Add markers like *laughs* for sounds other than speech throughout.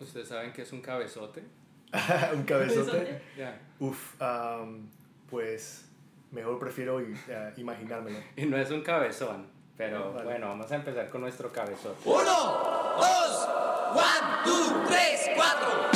¿Ustedes saben qué es un cabezote? *laughs* un cabezote. Ya. Uf, am, pues mejor prefiero eh, imaginármelo. *laughs* Y no es un cabezón, pero Vale. bueno, vamos a empezar con nuestro cabezote. Uno, dos, one, two, tres, cuatro.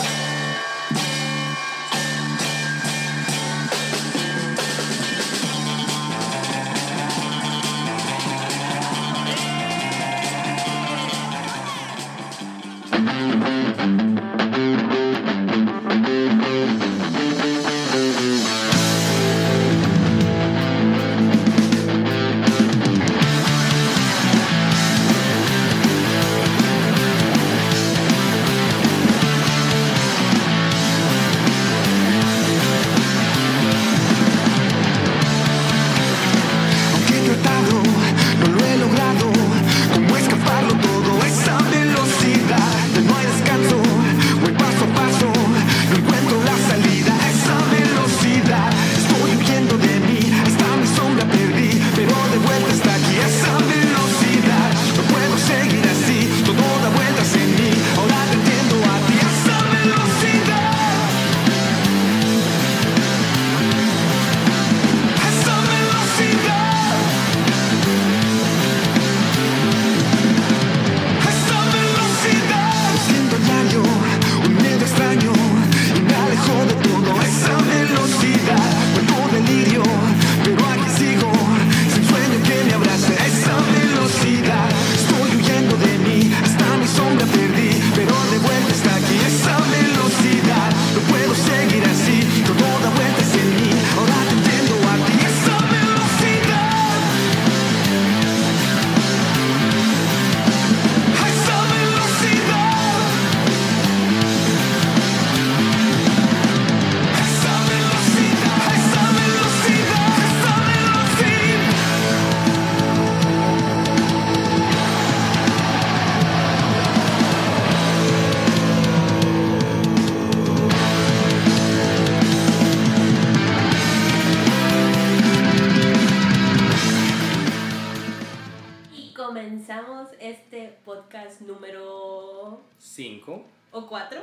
Comenzamos este podcast número... Cinco. ¿O cuatro?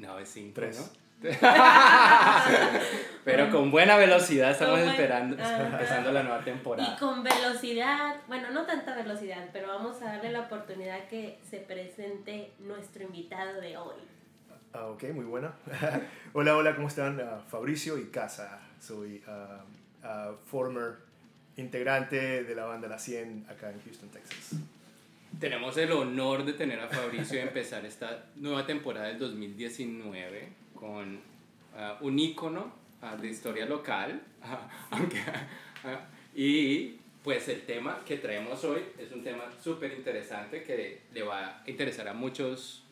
No, es cinco, Tres. ¿no? *laughs* pero con buena velocidad estamos buen- esperando, Ajá. empezando la nueva Y temporada. con velocidad, bueno, no tanta velocidad, pero vamos a darle la oportunidad que se presente nuestro invitado de hoy. Ah, ok, muy buena. *laughs* hola, hola, ¿cómo están? Ah, Fabricio y Casa. Soy ah, ah, former integrante de la banda La 100 acá en Houston, Texas. Tenemos el honor de tener a Fabricio y empezar esta nueva temporada del 2019 con ah, un ícono ah, de historia local. ah, *laughs* aunque, y pues el tema que traemos hoy es un tema súper interesante que le va a interesar a muchos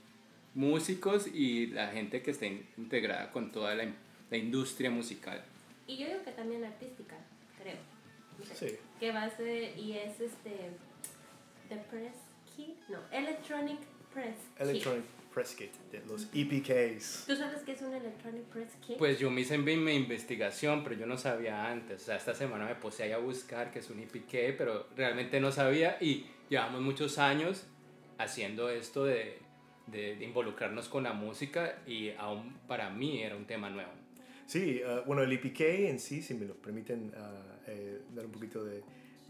músicos y la gente que esté integrada con toda la, la industria musical. Y yo digo que también artística. Sí. Que va a ser, y es este, The Press Kit, no, Electronic Press Kit. Electronic Press Kit, de los EPKs. ¿Tú sabes qué es un Electronic Press Kit? Pues yo me hice mi mi investigación, pero yo no sabía antes. O sea, esta semana me puse ahí a buscar qué es un EPK, pero realmente no sabía y llevamos muchos años haciendo esto de, de, de involucrarnos con la música y aún para mí era un tema nuevo. Sí, ah, bueno, el EPK en sí, si me lo permiten ah, eh, dar un poquito de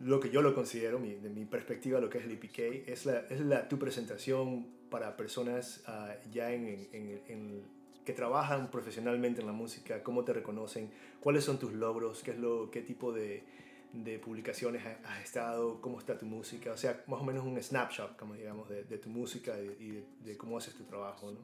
lo que yo lo considero, de mi perspectiva, lo que es el EPK, es, la, es la, tu presentación para personas ah, ya en, en- que trabajan profesionalmente en la música, cómo te reconocen, cuáles son tus logros, qué, es lo, qué tipo de, de publicaciones ha- has estado, cómo está tu música, o sea, más o menos un snapshot, como digamos, de, tu música y, de, cómo haces tu trabajo, ¿no?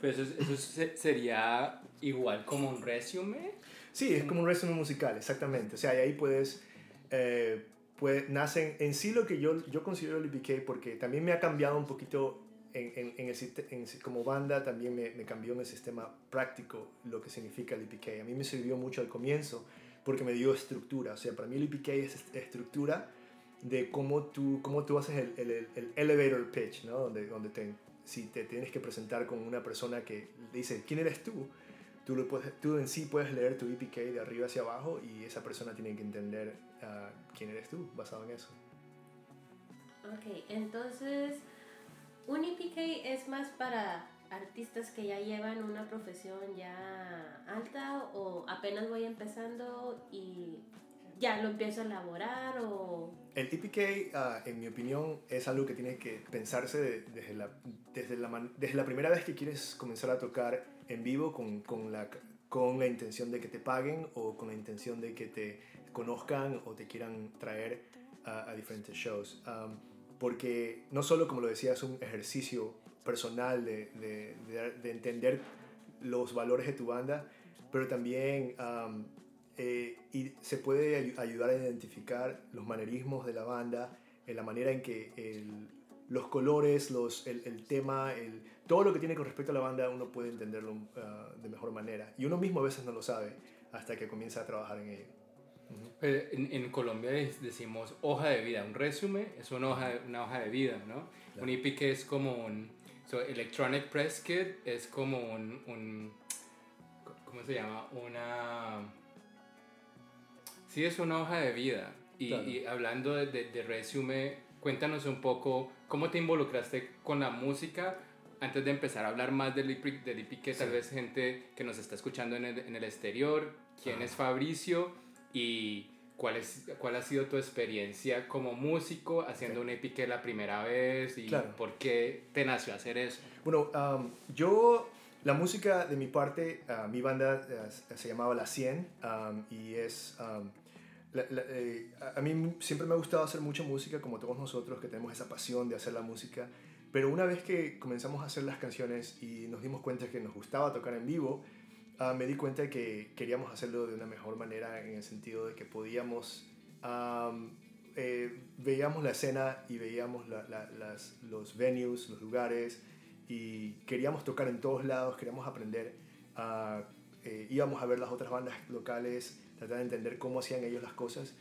Pues eso, eso se- sería igual como un resumen. Sí, es como un resumen musical, exactamente. O sea, y ahí puedes, eh, pues, nacen en sí lo que yo, yo considero el EPK, porque también me ha cambiado un poquito en, en, en el, en- como banda, también me, me cambió el sistema práctico lo que significa el EPK. A mí me sirvió mucho al comienzo porque me dio estructura. O sea, para mí el EPK es est- estructura de cómo tú, cómo tú haces el, el, el elevator pitch, ¿no? Donde, donde te, si te tienes que presentar con una persona que dice, ¿quién eres tú? Tú, lo puedes, tú en sí puedes leer tu EPK de arriba hacia abajo y esa persona tiene que entender ah, quién eres tú basado en eso. Ok, entonces un EPK es más para artistas que ya llevan una profesión ya alta o apenas voy empezando y ya lo empiezo a elaborar o... El EPK, ah, en mi opinión, es algo que tiene que pensarse de- desde, la, desde, la, man- desde la primera vez que quieres comenzar a tocar en vivo con, con, la, con la intención de que te paguen o con la intención de que te conozcan o te quieran traer a, a diferentes shows. Porque no solo, como lo decía, es un ejercicio personal de, de, de- de entender los valores de tu banda, pero también am, eh, y se puede ay- ayudar a identificar los manerismos de la banda, en la manera en que el- los colores, los, el, el tema, el, todo lo que tiene con respecto a la banda, uno puede entenderlo ah, de mejor manera. Y uno mismo a veces no lo sabe hasta que comienza a trabajar en ello. Eh, En, en Colombia de- decimos hoja de vida, un resumen es una hoja de, una hoja de vida, ¿no? Un EPK es como un... So, Electronic Press Kit es como un, un... ¿Cómo se llama? Una... Sí, es una hoja de vida. Y, Claro. y hablando de, de, de resumen, cuéntanos un poco cómo te involucraste con la música antes de empezar a hablar más del EPK, del EPK, tal Sí. vez gente que nos está escuchando en el, en el exterior, quién Ajá. es Fabricio y cuál, es, cuál ha sido tu experiencia como músico haciendo un EPK la primera vez y Claro. por qué te nació hacer eso. Bueno, am, yo, la música de mi parte, ah, mi banda eh, se llamaba La 100 am, y es... am, la- la- eh, a mí siempre me ha gustado hacer mucha música, como todos nosotros que tenemos esa pasión de hacer la música, pero una vez que comenzamos a hacer las canciones y nos dimos cuenta que nos gustaba tocar en vivo, ah, me di cuenta que queríamos hacerlo de una mejor manera en el sentido de que podíamos... am, eh, veíamos la escena y veíamos la- la- las, los venues, los lugares, y queríamos tocar en todos lados, queríamos aprender, ah, eh, íbamos a ver las otras bandas locales, tratar de entender cómo hacían ellos las cosas.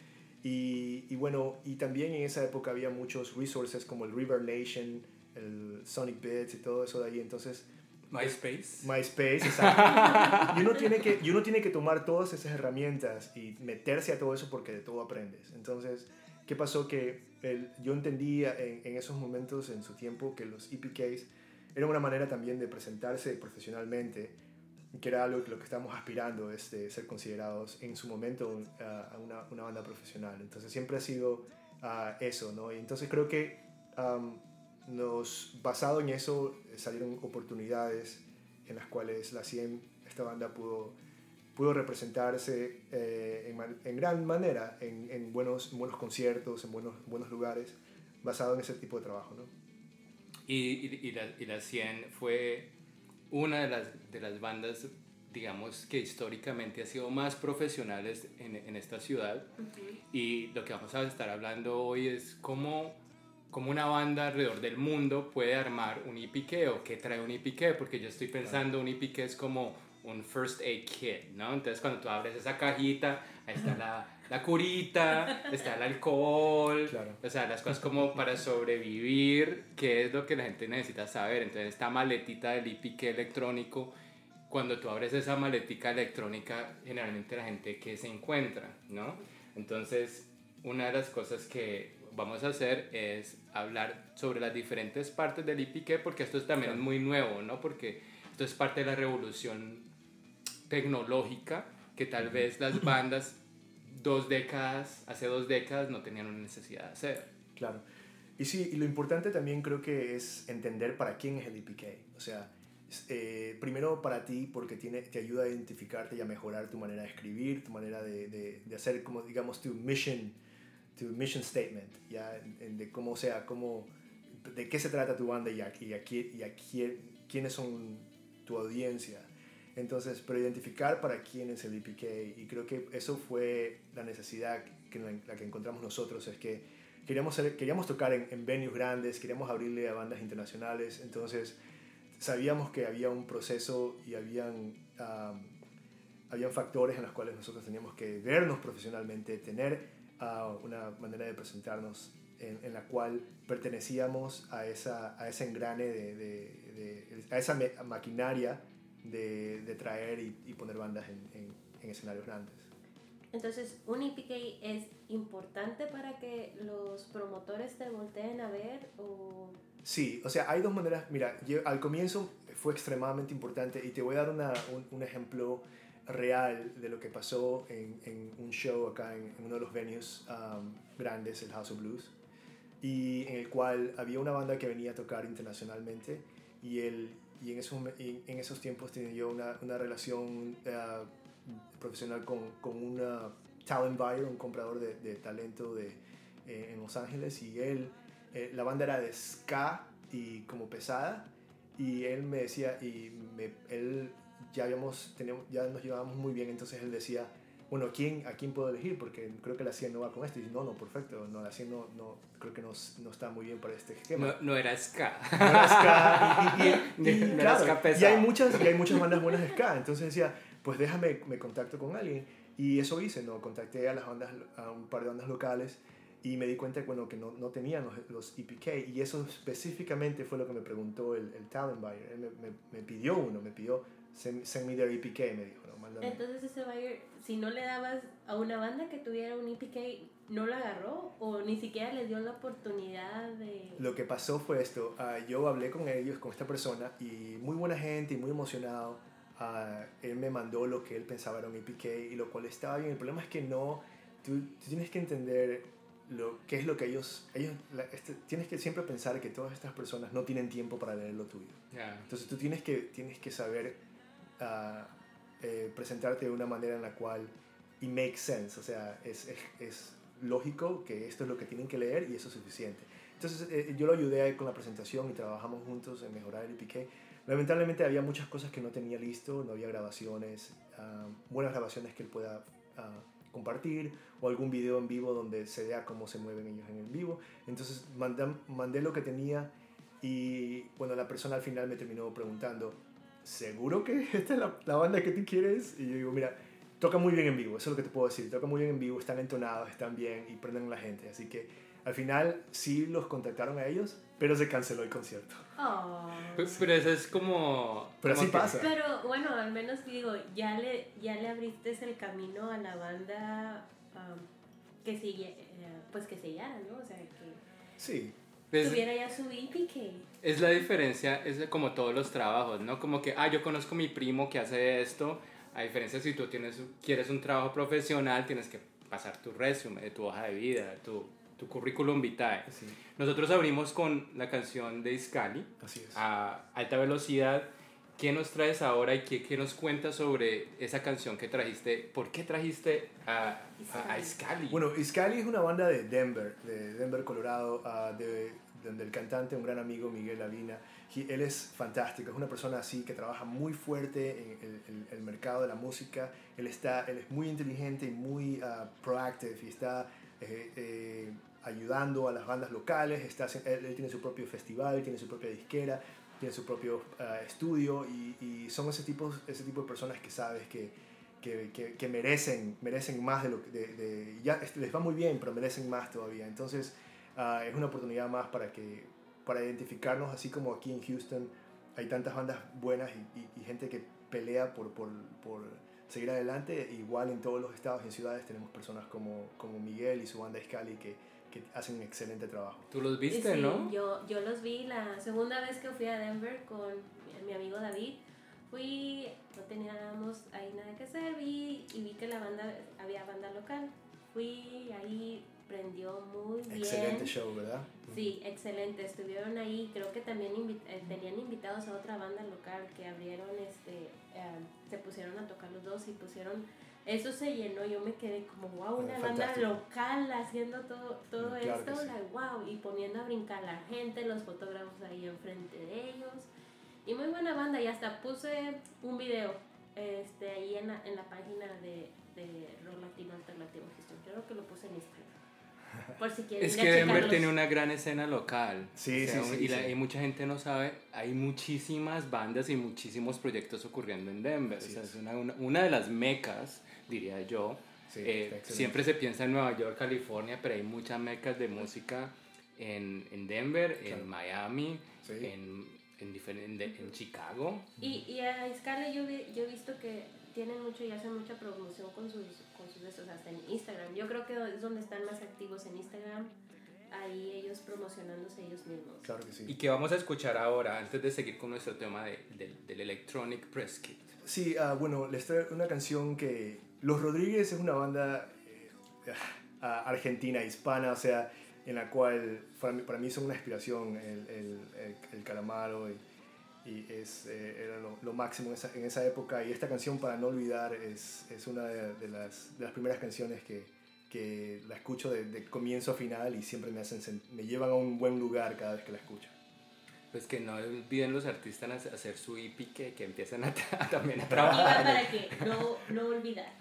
Y, y bueno, y también en esa época había muchos resources como el River Nation, el Sonic Bits y todo eso de ahí. Entonces, MySpace. MySpace, *laughs* exacto. y, uno tiene que, y uno tiene que tomar todas esas herramientas y meterse a todo eso porque de todo aprendes. Entonces, ¿qué pasó? Que el- yo entendía en, en esos momentos, en su tiempo, que los EPKs eran una manera también de presentarse profesionalmente, que era algo que lo que estábamos aspirando, es de ser considerados en su momento un- a a una, una banda profesional. Entonces, siempre ha sido ah, eso, ¿no? Y entonces creo que nos, basado en eso, eh, salieron oportunidades en las cuales la 100, esta banda pudo, pudo representarse eh, en, en gran manera en, en buenos, en buenos conciertos, en buenos, buenos lugares, basado en ese tipo de trabajo, ¿no? Y, y, y la, y la 100 fue una de las, de las bandas, digamos, que históricamente ha sido más profesionales en, en esta ciudad. Y lo que vamos a estar hablando hoy es cómo, cómo una banda alrededor del mundo puede armar un EPK o qué trae un EPK, porque yo estoy pensando un EPK es como un first aid kit, ¿no? Entonces cuando tú abres esa cajita, ahí está la, la curita, está el alcohol, Claro. o sea, las cosas como para sobrevivir, que es lo que la gente necesita saber. Entonces esta maletita del EPK electrónico, cuando tú abres esa maletica electrónica, generalmente la gente que se encuentra, ¿no? Entonces, una de las cosas que vamos a hacer es hablar sobre las diferentes partes del IPK, porque esto también es muy nuevo, ¿no? Porque esto es parte de la revolución tecnológica que tal vez las bandas dos décadas, hace dos décadas no tenían una necesidad de hacer. Claro. Y sí, y lo importante también creo que es entender para quién es el EPK. O sea, eh, primero para ti porque tiene, te ayuda a identificarte y a mejorar tu manera de escribir, tu manera de, de, de hacer, como digamos, tu mission, tu mission statement, ya, En- de cómo sea, cómo, de qué se trata tu banda y a, y a, quién- y a quién, quiénes son tu audiencia. Entonces, pero identificar para quién es el EPK, y creo que eso fue la necesidad que la, que encontramos nosotros, es que queríamos, ser- queríamos tocar en, en venues grandes, queríamos abrirle a bandas internacionales, entonces sabíamos que había un proceso y habían, am, habían factores en los cuales nosotros teníamos que vernos profesionalmente, tener ah, una manera de presentarnos en, en la cual pertenecíamos a, esa, a ese engrane, de, de- de- a esa maquinaria de, de traer y, y poner bandas en, en- en escenarios grandes. Entonces, un EPK es importante para que los promotores te volteen a ver o Sí, o sea, hay dos maneras. Mira, yo- al comienzo fue extremadamente importante y te voy a dar una- un, un ejemplo real de lo que pasó en, en un show acá en, uno de los venues um, grandes, el House of Blues, y en el cual había una banda que venía a tocar internacionalmente y, el, y en, esos, en esos tiempos tenía yo una, una relación eh, profesional con, con una talent buyer, un comprador de, de talento de, eh, en Los Ángeles y él, eh, la banda era de ska y como pesada y él me decía, y me- él ya, habíamos, teníamos, ya nos llevábamos muy bien, entonces él decía, bueno, ¿a quién, ¿a quién puedo elegir? Porque creo que la 100 no va con esto. Y dice, no, no, perfecto, no, la 100 no, no, creo que no, no está muy bien para este esquema. No, no era ska. No era ska, *laughs* y, y- y- No era claro, ska y hay muchas y hay muchas *laughs* bandas buenas de ska entonces decía pues déjame me contacto con alguien y eso hice no contacté a las bandas a un par de bandas locales y me di cuenta bueno que no, no tenían los, los EPK y eso específicamente fue lo que me preguntó el, el talent buyer él me, me, me pidió uno me pidió send, send me their EPK me dijo no, mándame. Entonces ese buyer, si no le dabas a una banda que tuviera un EPK, ¿no la agarró? ¿O ni siquiera les dio la oportunidad de...? Lo que pasó fue esto, ah, yo hablé con ellos, con esta persona, y muy buena gente y muy emocionado, ah, él me mandó lo que él pensaba era un EPK, y lo cual estaba bien. El problema es que no, tú, tú tienes que entender lo, qué es lo que ellos, ellos la- este, tienes que siempre pensar que todas estas personas no tienen tiempo para leer lo tuyo. Ya. Entonces tú tienes que, tienes que saber eh, presentarte de una manera en la cual y make sense, o sea, es, es, es lógico que esto es lo que tienen que leer y eso es suficiente. Entonces eh, yo lo ayudé con la presentación y trabajamos juntos en mejorar el IPK. Lamentablemente había muchas cosas que no tenía listo, no había grabaciones, ah, buenas grabaciones que él pueda ah, compartir o algún video en vivo donde se vea cómo se mueven ellos en el vivo. Entonces mandé, mandé lo que tenía y bueno, la persona al final me terminó preguntando, ¿seguro que *laughs* esta es la, la banda que tú quieres? Y yo digo, mira, toca muy bien en vivo, eso es lo que te puedo decir, toca muy bien en vivo, están entonados, están bien y prenden a la gente. Así que al final sí los contactaron a ellos, pero se canceló el concierto. Oh. Pe- Pero eso es como... Pero como así que- pasa. Pero bueno, al menos digo, ya le, ya le abriste el camino a la banda um, que sigue, eh, pues que sellara, ¿no? O sea, que Sí, Es, tuviera ya su EPK. es la diferencia, es como todos los trabajos, ¿no? Como que, ah, yo conozco a mi primo que hace esto, a diferencia si tú tienes, quieres un trabajo profesional, tienes que pasar tu resumen, tu hoja de vida, tu, tu currículum vitae. sí, Nosotros abrimos con la canción de Iscali, así es. a alta velocidad. ¿Qué nos traes ahora y qué, qué nos cuentas sobre esa canción que trajiste? ¿Por qué trajiste a, a, a Iscali? Bueno, Iscali es una banda de Denver, de Denver, Colorado, ah, de, donde el cantante, un gran amigo, Miguel Lavina, he- él es fantástico, es una persona así que trabaja muy fuerte en el, el- el mercado de la música, él, está, él es muy inteligente y muy ah, proactive y está eh, eh, ayudando a las bandas locales, está, él, él tiene su propio festival, tiene su propia disquera, tiene su propio ah, estudio y, y son ese tipo, ese tipo de personas que sabes que, que, que, que merecen, merecen más de lo que... De, de- ya les va muy bien, pero merecen más todavía. Entonces ah, es una oportunidad más para, que, para identificarnos, así como aquí en Houston hay tantas bandas buenas y, y- y gente que pelea por, por, por seguir adelante. Igual en todos los estados y ciudades tenemos personas como, como Miguel y su banda Scali que, que hacen un excelente trabajo. Tú los viste, Sí, ¿no? Yo, yo los vi la segunda vez que fui a Denver con mi, mi amigo David. Fui, no teníamos ahí nada que hacer, vi y vi que la banda, había banda local. Fui ahí, prendió muy bien. Excelente show, ¿verdad? Sí, excelente. Estuvieron ahí, creo que también invi- eh, tenían invitados a otra banda local que abrieron, este, eh, se pusieron a tocar los dos y pusieron, eso se llenó, yo me quedé como, wow, una banda local haciendo todo, todo claro esto, sí. like, wow, y poniendo a brincar la gente, los fotógrafos ahí enfrente de ellos. Y muy buena banda, y hasta puse un video este, ahí en la, en la página de, de Rock Latino Alternativo Houston. Creo que lo puse en Instagram. Por si quieren Es que Denver tiene una gran escena local. Sí, sí, sí, Y, la- sí. y mucha gente no sabe, hay muchísimas bandas y muchísimos proyectos ocurriendo en Denver. O sea, es. es una, una, una de las mecas, diría yo. Sí, Eh, siempre se piensa en Nueva York, California, pero hay muchas mecas de música en, en Denver, Claro. en Miami, Sí. en, en, diferente, en Chicago. Y, y a Scarlett yo, vi- yo he visto que tienen mucho y hacen mucha promoción con sus, con sus estos, hasta en Instagram. Yo creo que es donde están más activos en Instagram. ahí ellos promocionándose ellos mismos. Claro que sí. ¿Y qué vamos a escuchar ahora antes de seguir con nuestro tema de- del- del Electronic Press Kit? Sí, ah, bueno, les traigo una canción que Los Rodríguez es una banda eh, ah, argentina, hispana, o sea, en la cual para mí, para son una inspiración el, el, el, el Calamaro y, es, eh, era lo, lo máximo en esa, en esa época y esta canción para no olvidar es, es una de, de las, las primeras canciones que, que la escucho de, de comienzo a final y siempre me, hacen, me llevan a un buen lugar cada vez que la escucho. Pues que no olviden los artistas a hacer su EP que, que empiecen a, tra- *laughs* también a trabajar. para que no, no olvidar.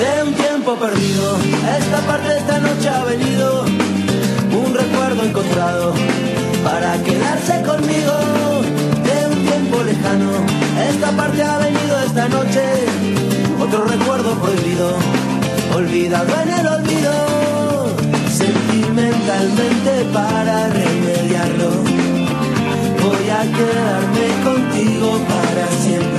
de un tiempo perdido. Esta parte de esta noche ha venido un recuerdo encontrado para quedarse conmigo. De un tiempo lejano, esta parte ha venido esta noche prohibido, olvidado en el olvido. Sentimentalmente para remediarlo, voy a quedarme contigo para siempre.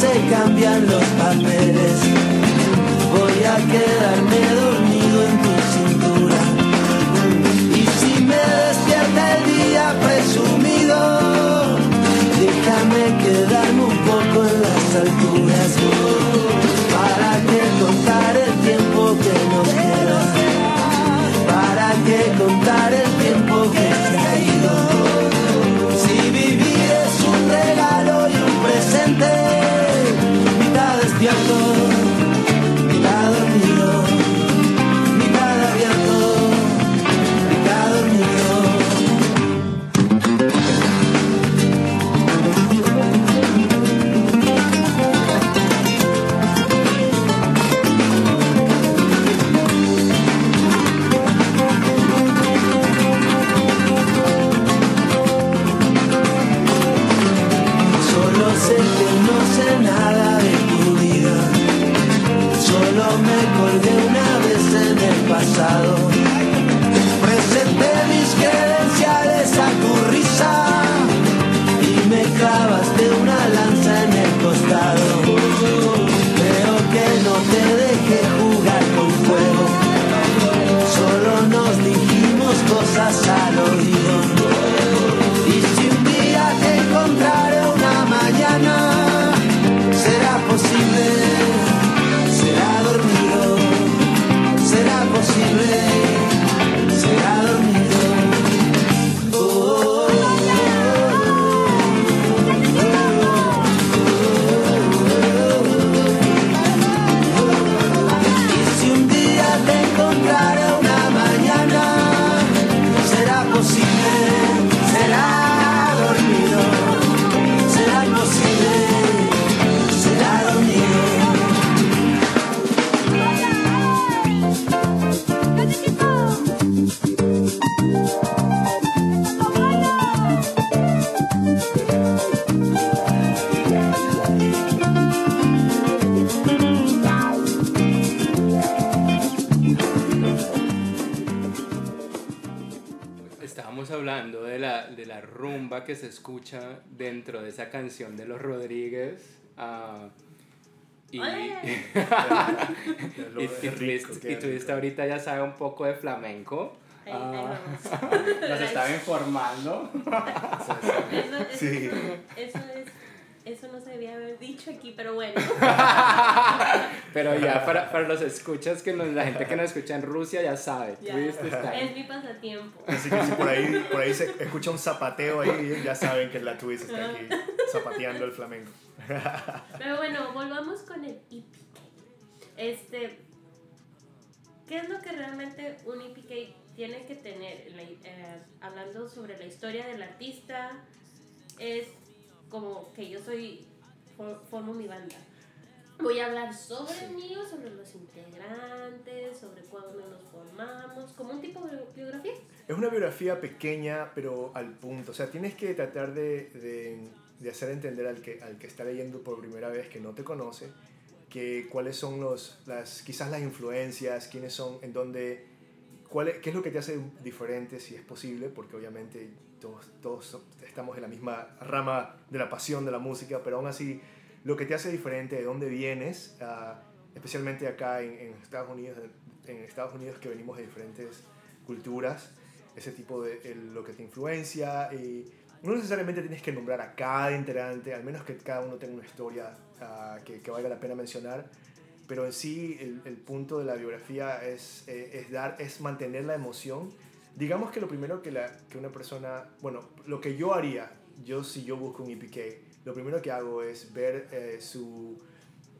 Se cambian los hablando de la, de la rumba que se escucha dentro de esa canción de los Rodríguez. ah, y, *laughs* y, y y rico. ahorita ya sabe un poco de flamenco. Ahí, ahí Ah, vamos. *laughs* nos estaba informando. Eso, es- Sí. eso es, eso eso no se debía haber dicho aquí, pero bueno. *laughs* Pero ya para, para los escuchas, que nos- la gente que nos escucha en Rusia ya sabe. Ya. Twist está ahí. Es mi pasatiempo. Así que si por ahí, por ahí se escucha un zapateo ahí, ya saben que la twist está aquí zapateando el flamenco. Pero bueno, volvamos con el EPK. Este, ¿qué es lo que realmente un EPK tiene que tener? Eh, hablando sobre la historia del artista, es como que yo soy, for- formo mi banda. Voy a hablar sobre mí, sobre los integrantes, sobre cuándo nos formamos, como un tipo de biografía. Es una biografía pequeña, pero al punto. O sea, tienes que tratar de, de, de hacer entender al que, al que está leyendo por primera vez, que no te conoce, que cuáles son los, las, quizás las influencias, quiénes son, en dónde, cuál es- qué es lo que te hace diferente, si es posible, porque obviamente todos, todos estamos en la misma rama de la pasión de la música, pero aún así, lo que te hace diferente, de dónde vienes, ah, especialmente acá en, en Estados Unidos, en Estados Unidos que venimos de diferentes culturas, ese tipo de el- lo que te influencia y no necesariamente tienes que nombrar a cada integrante, al menos que cada uno tenga una historia ah, que, que valga la pena mencionar, pero en sí el, el punto de la biografía es, eh, es, dar, es mantener la emoción. Digamos que lo primero que, la, que una persona, bueno, lo que yo haría, yo si yo busco un EPK, lo primero que hago es ver eh, su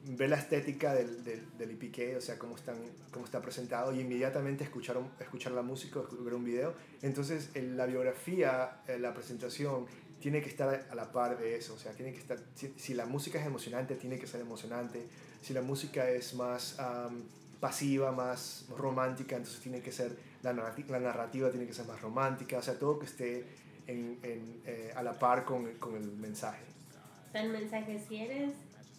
ver la estética del, del, del EPK, o sea, cómo, están, cómo está presentado, y inmediatamente escuchar, escuchar la música, ver un video. Entonces, en la biografía, eh, la presentación, tiene que estar a la par de eso, o sea, tiene que estar, si, si la música es emocionante, tiene que ser emocionante, si la música es más am, pasiva, más romántica, entonces tiene que ser, la, narrati- la narrativa tiene que ser más romántica, o sea, todo que esté en, en, eh, a la par con, con el mensaje. El mensaje, si eres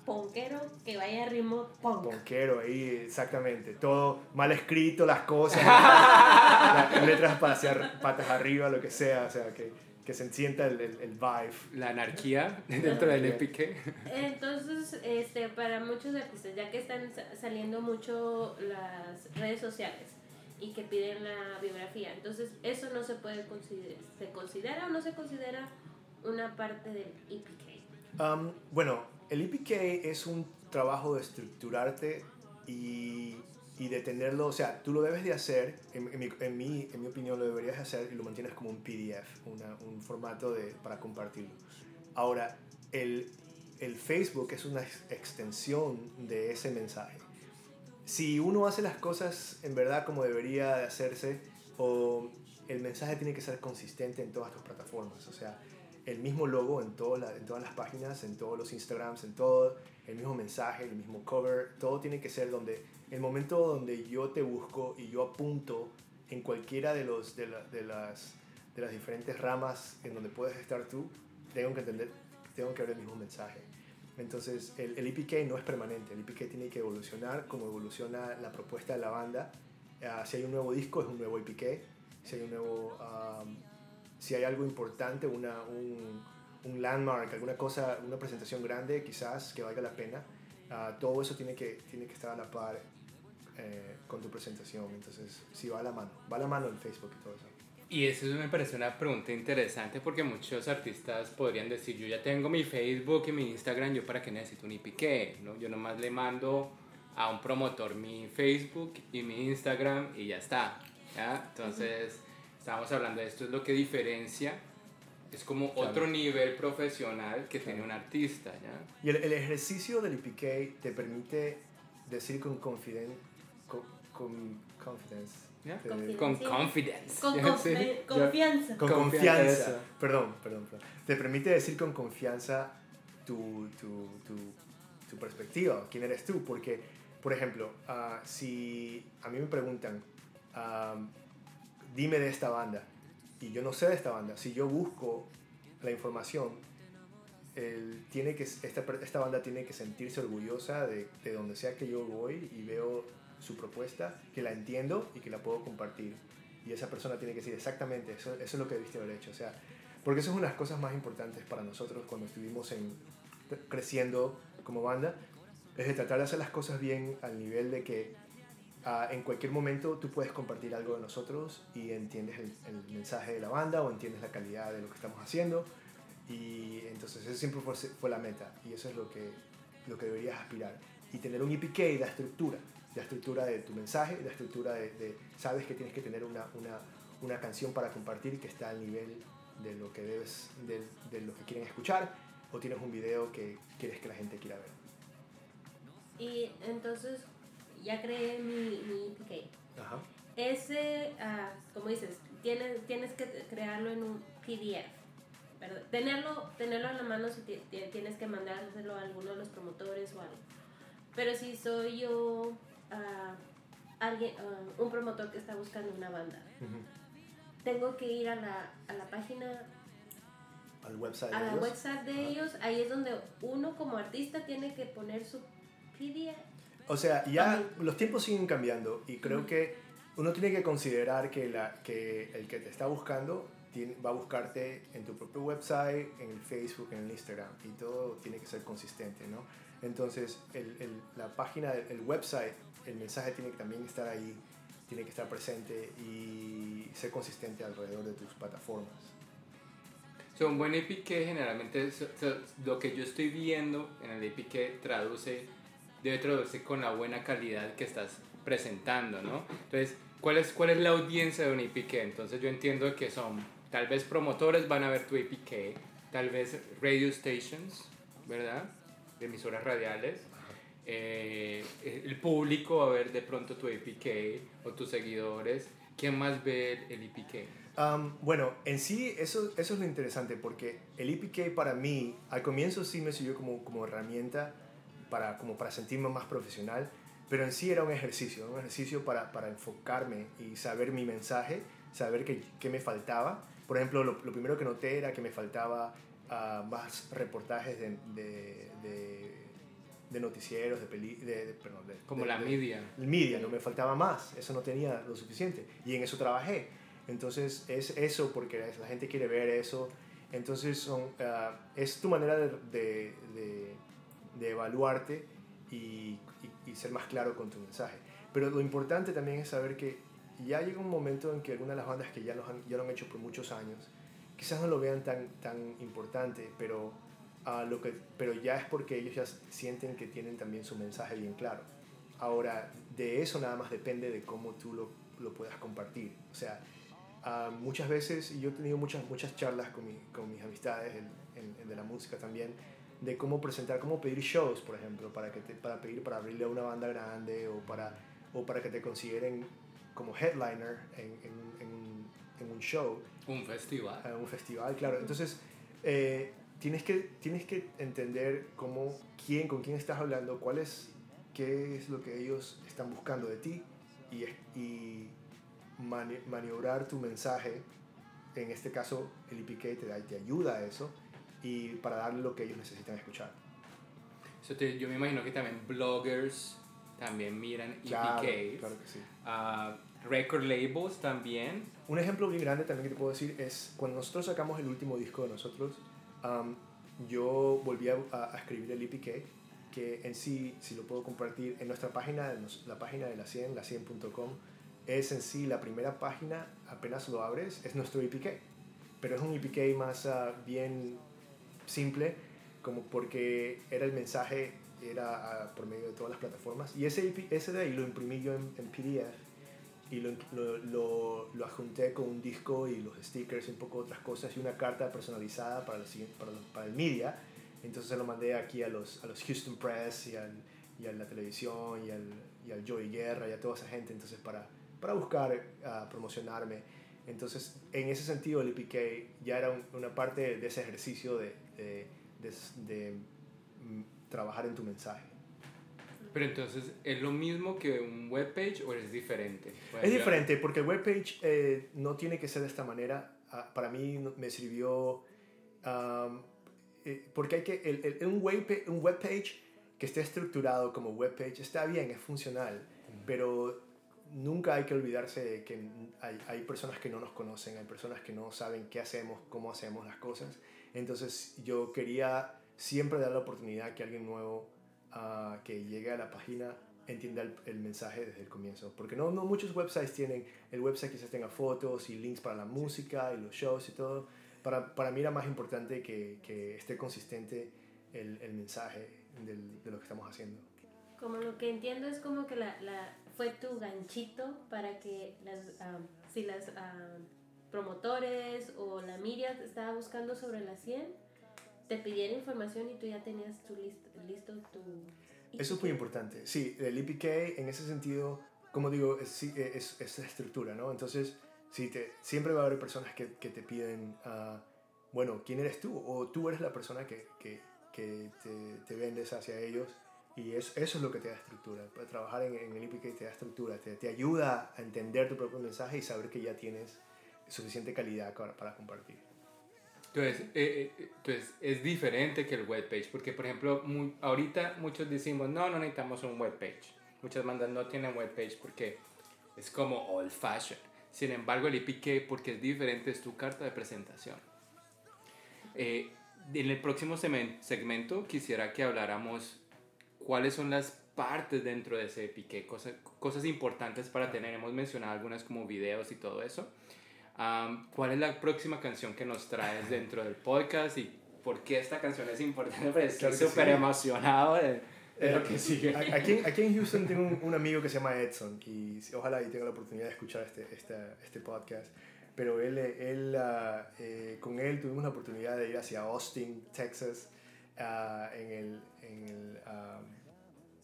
ponquero, que vaya a ritmo punk. Ponquero ahí, exactamente. Todo mal escrito, las cosas, *laughs* las letras para hacia- patas arriba, lo que sea, o sea, que, que se sienta el, el, el vibe. La anarquía *laughs* dentro del EPK. Entonces, este, para muchos artistas, ya que están sa- saliendo mucho las redes sociales y que piden la biografía, entonces eso no se puede considerar, se considera o no se considera una parte del EPK. Um, bueno, el EPK es un trabajo de estructurarte y, y de tenerlo, o sea, tú lo debes de hacer, en, en mi, en, mi, en mi opinión lo deberías de hacer y lo mantienes como un PDF, una- un formato de, para compartirlo. Ahora, el, el Facebook es una ex- extensión de ese mensaje. Si uno hace las cosas en verdad como debería de hacerse, o el mensaje tiene que ser consistente en todas tus plataformas, o sea, el mismo logo en, la- en todas las páginas, en todos los Instagrams, en todo, el mismo mensaje, el mismo cover, todo tiene que ser donde el momento donde yo te busco y yo apunto en cualquiera de, los, de, la- de las, de las diferentes ramas en donde puedes estar tú, tengo que entender, tengo que ver el mismo mensaje. Entonces, el, el EPK no es permanente, el EPK tiene que evolucionar como evoluciona la propuesta de la banda. Ah, si hay un nuevo disco, es un nuevo EPK. Si hay un nuevo... am, si hay algo importante, una, un, un landmark, alguna cosa, una presentación grande quizás que valga la pena, ah, todo eso tiene que, tiene que estar a la par eh, con tu presentación. Entonces, sí va a la mano, va a la mano el Facebook y todo eso. Y eso me parece una pregunta interesante porque muchos artistas podrían decir, yo ya tengo mi Facebook y mi Instagram, ¿yo para qué necesito un IPK? ¿no? Yo nomás le mando a un promotor mi Facebook y mi Instagram y ya está. ¿ya? Entonces, estamos hablando de esto, es lo que diferencia, es como Claro. otro nivel profesional que tiene un artista. ¿ya? Y el, el ejercicio del IPK te permite decir con, confiden, con, con confidence. ¿Ya? te- Confidence. Con confidence. Con confianza. con Confianza. Perdón, perdón, perdón. Te permite decir con confianza tu, tu, tu, tu perspectiva, quién eres tú. Porque, por ejemplo, ah, si a mí me preguntan, ah, dime de esta banda, y yo no sé de esta banda, si yo busco la información, el- tiene que, esta, esta banda tiene que sentirse orgullosa de, de donde sea que yo voy y veo su propuesta, que la entiendo y que la puedo compartir. Y esa persona tiene que decir exactamente, eso, eso es lo que debiste haber hecho. O sea, porque eso es una de las cosas más importantes para nosotros cuando estuvimos en, creciendo como banda, es de tratar de hacer las cosas bien al nivel de que ah, en cualquier momento tú puedes compartir algo de nosotros y entiendes el, mensaje de la banda o entiendes la calidad de lo que estamos haciendo Y entonces eso siempre fue, fue la meta y eso es lo que, lo que deberías aspirar. Y tener un EPK da estructura, da estructura de tu mensaje, da estructura de, de- sabes que tienes que tener una, una, una canción para compartir que está al nivel de lo que debes, de, de lo que quieren escuchar, o tienes un video que quieres que la gente quiera ver. Y entonces ya creé mi, mi EPK. Ajá. Ese, ah, como dices, tienes, tienes que crearlo en un PDF. ¿verdad? Tenerlo, tenerlo en la mano si ti- ti- tienes que mandárselo a alguno de los promotores o algo. Pero si soy yo ah, alguien, un promotor que está buscando una banda, Ujú. tengo que ir a la, a la página, Al website. a de la ellos. website de ellos. Ahí es donde uno como artista tiene que poner su PDF. O sea, ya Ajá. los tiempos siguen cambiando y creo Ujú. que uno tiene que considerar que, la, que el que te está buscando tiene- va a buscarte en tu propio website, en el Facebook, en el Instagram y todo tiene que ser consistente, ¿no? Entonces, el, el- la página, el website, el mensaje tiene que también estar ahí, tiene que estar presente y ser consistente alrededor de tus plataformas. So, un buen APK generalmente, so- so, lo que yo estoy viendo en el APK traduce, debe traducirse con la buena calidad que estás presentando, ¿no? Entonces, ¿cuál es, cuál es la audiencia de un APK? Entonces, yo entiendo que son, tal vez promotores van a ver tu APK, tal vez radio stations, ¿verdad? De emisoras radiales. Eh, el público a ver de pronto tu APK o tus seguidores. ¿Quién más ve el, el APK? Um, bueno, en sí eso, eso es lo interesante porque el EPK para mí al comienzo sí me sirvió como, como herramienta para, como para sentirme más profesional, pero en sí era un ejercicio, un ejercicio para, para enfocarme y saber mi mensaje, saber qué me faltaba. Por ejemplo, lo, lo primero que noté era que me faltaba ah, más reportajes de, de, de, de noticieros, de, peli, de, perdón, de- Como la media. media, no me faltaba más, eso no tenía lo suficiente y en eso trabajé. Entonces es eso porque la gente quiere ver eso. Entonces son, ah, es tu manera de, de, de- de evaluarte y, y- y ser más claro con tu mensaje. Pero lo importante también es saber que ya llega un momento en que algunas de las bandas que ya, los han- ya lo han hecho por muchos años, quizás no lo vean tan, tan importante, pero, ah, lo que, pero ya es porque ellos ya sienten que tienen también su mensaje bien claro. Ahora, de eso nada más depende de cómo tú lo, lo puedas compartir. O sea, ah, muchas veces, y yo he tenido muchas, muchas charlas con, mi- con mis amistades en, en- en de la música también, de cómo presentar, cómo pedir shows, por ejemplo, para, que te, para pedir para abrirle a una banda grande o para, o para que te consideren como headliner en, en- en- en un show Un festival. a un festival, claro. Entonces, eh, tienes, que, tienes que entender cómo, quién, con quién estás hablando, cuál es, qué es lo que ellos están buscando de ti y, y mani- maniobrar tu mensaje. En este caso, el IPK te, da- te ayuda a eso y para darle lo que ellos necesitan escuchar. So, te- yo me imagino que también bloggers también miran Claro, EPKs. claro que sí. Ah, record labels también. Un ejemplo bien grande también que te puedo decir es cuando nosotros sacamos el último disco de nosotros, am, yo volví a, a escribir el EPK, que en sí, si lo puedo compartir, en nuestra página, nos- la página de la 100, la 100.com, es en sí la primera página, apenas lo abres, es nuestro EPK. Pero es un EPK más ah, bien simple, como porque era el mensaje, era ah, por medio de todas las plataformas. Y ese, EP ese de ahí lo imprimí yo en, en PDF y lo, lo, lo, lo adjunté con un disco y los stickers y un poco otras cosas y una carta personalizada para siguiente- para, los- para el media. Entonces se lo mandé aquí a los, a los Houston Press y, al, y a la televisión y al, y al Joey Guerra y a toda esa gente entonces para, para buscar ah, promocionarme. Entonces en ese sentido el EPK ya era un- una parte de ese ejercicio de, de, de, de, mm, trabajar en tu mensaje. Pero entonces, ¿es lo mismo que un webpage o es diferente? Es diferente porque el webpage eh, no tiene que ser de esta manera. Ah, para mí me sirvió eh, porque hay que el, el- un, web, un webpage que esté estructurado como webpage está bien, es funcional, pero nunca hay que olvidarse de que hay, hay personas que no nos conocen, hay personas que no saben qué hacemos, cómo hacemos las cosas. Entonces yo quería siempre dar la oportunidad que alguien nuevo ah, que llegue a la página entienda el, el mensaje desde el comienzo. Porque no, no muchos websites tienen, el website quizás tenga fotos y links para la música y los shows y todo, para, para mí era más importante que, que esté consistente el, el mensaje del- de lo que estamos haciendo. Como lo que entiendo es como que la, la, fue tu ganchito para que las, ah, si las ah, promotores o la media estaba buscando sobre la 100, te pidiera información y tú ya tenías tu listo, listo tu... Eso es muy importante. Sí, el EPK en ese sentido, como digo, es, es, es la estructura, ¿no? Entonces, sí, te, siempre va a haber personas que, que te piden, ah, bueno, ¿quién eres tú? O tú eres la persona que, que, que te, te vendes hacia ellos. Y eso, eso es lo que te da estructura. Trabajar en, en el EPK te da estructura, te, te ayuda a entender tu propio mensaje y saber que ya tienes suficiente calidad para, para compartir. Entonces, eh, eh, entonces, es diferente que el webpage, porque por ejemplo, mu- ahorita muchos decimos, no, no necesitamos un webpage. Muchas bandas no tienen webpage porque es como old fashion. Sin embargo, el EPK, porque es diferente, es tu carta de presentación. Eh, en el próximo segmento quisiera que habláramos cuáles son las partes dentro de ese EPK, cosas, cosas importantes para tener. Hemos mencionado algunas como videos y todo eso. Am, ¿Cuál es la próxima canción que nos traes *laughs* dentro del podcast y por qué esta canción es importante? Pues Claro estoy súper sí. emocionado de, de lo que sigue. Aquí, en- aquí en Houston tengo un, un amigo que se llama Edson y ojalá y tenga la oportunidad de escuchar este, esta- este podcast. Pero él, él, ah, eh, con él tuvimos la oportunidad de ir hacia Austin, Texas, ah, en, el, en, el,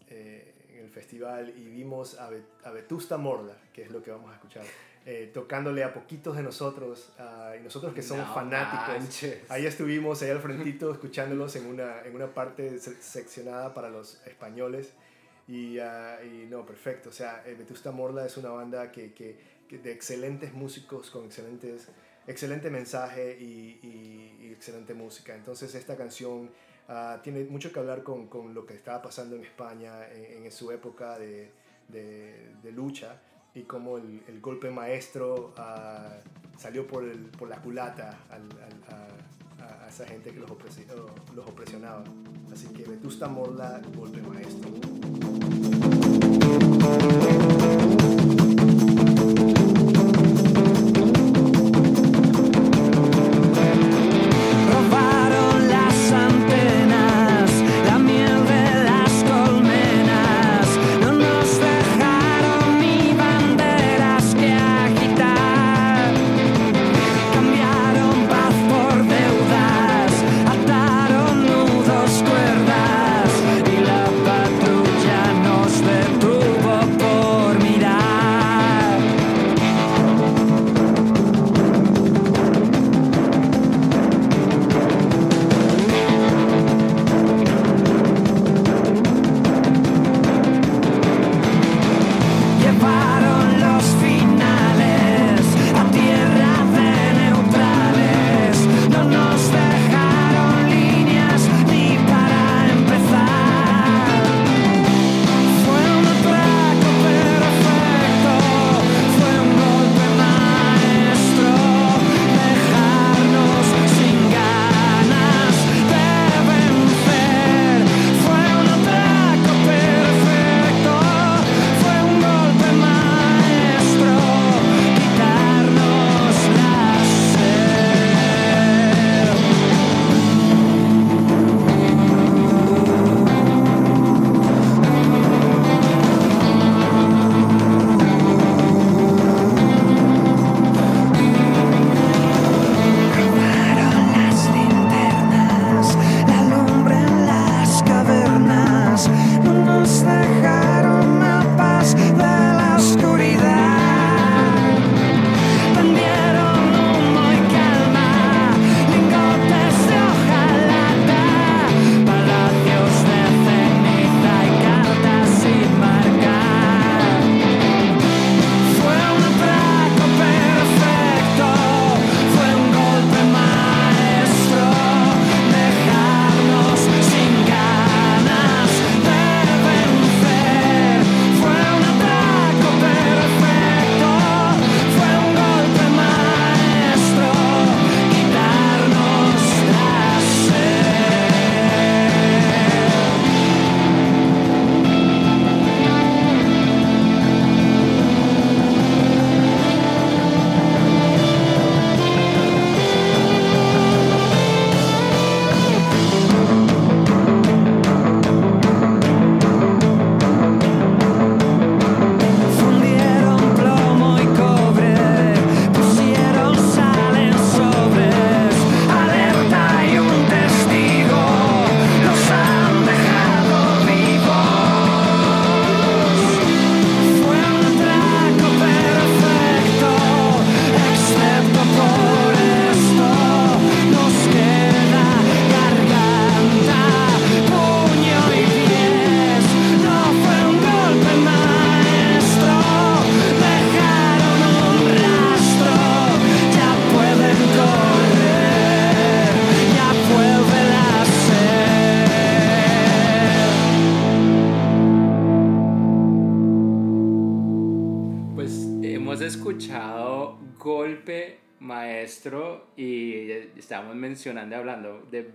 eh, en el festival y vimos a, Bet- a Vetusta Morla, que es lo que vamos a escuchar, eh, tocándole a poquitos de nosotros ah, y nosotros que somos No fanáticos. manches. Ahí estuvimos, ahí al frentito, escuchándolos en una, en una parte se- seccionada para los españoles. Y, ah, y no, perfecto. O sea, eh, Vetusta Morla es una banda que, que, que de excelentes músicos con excelentes, excelente mensaje y, y- y excelente música. Entonces esta canción ah, tiene mucho que hablar con, con lo que estaba pasando en España en, en su época de, de, de lucha y cómo el, el golpe maestro ah, salió por, el, por la culata a esa gente que los, opresi- oh, los opresionaba. Así que Vetusta Morla, golpe maestro.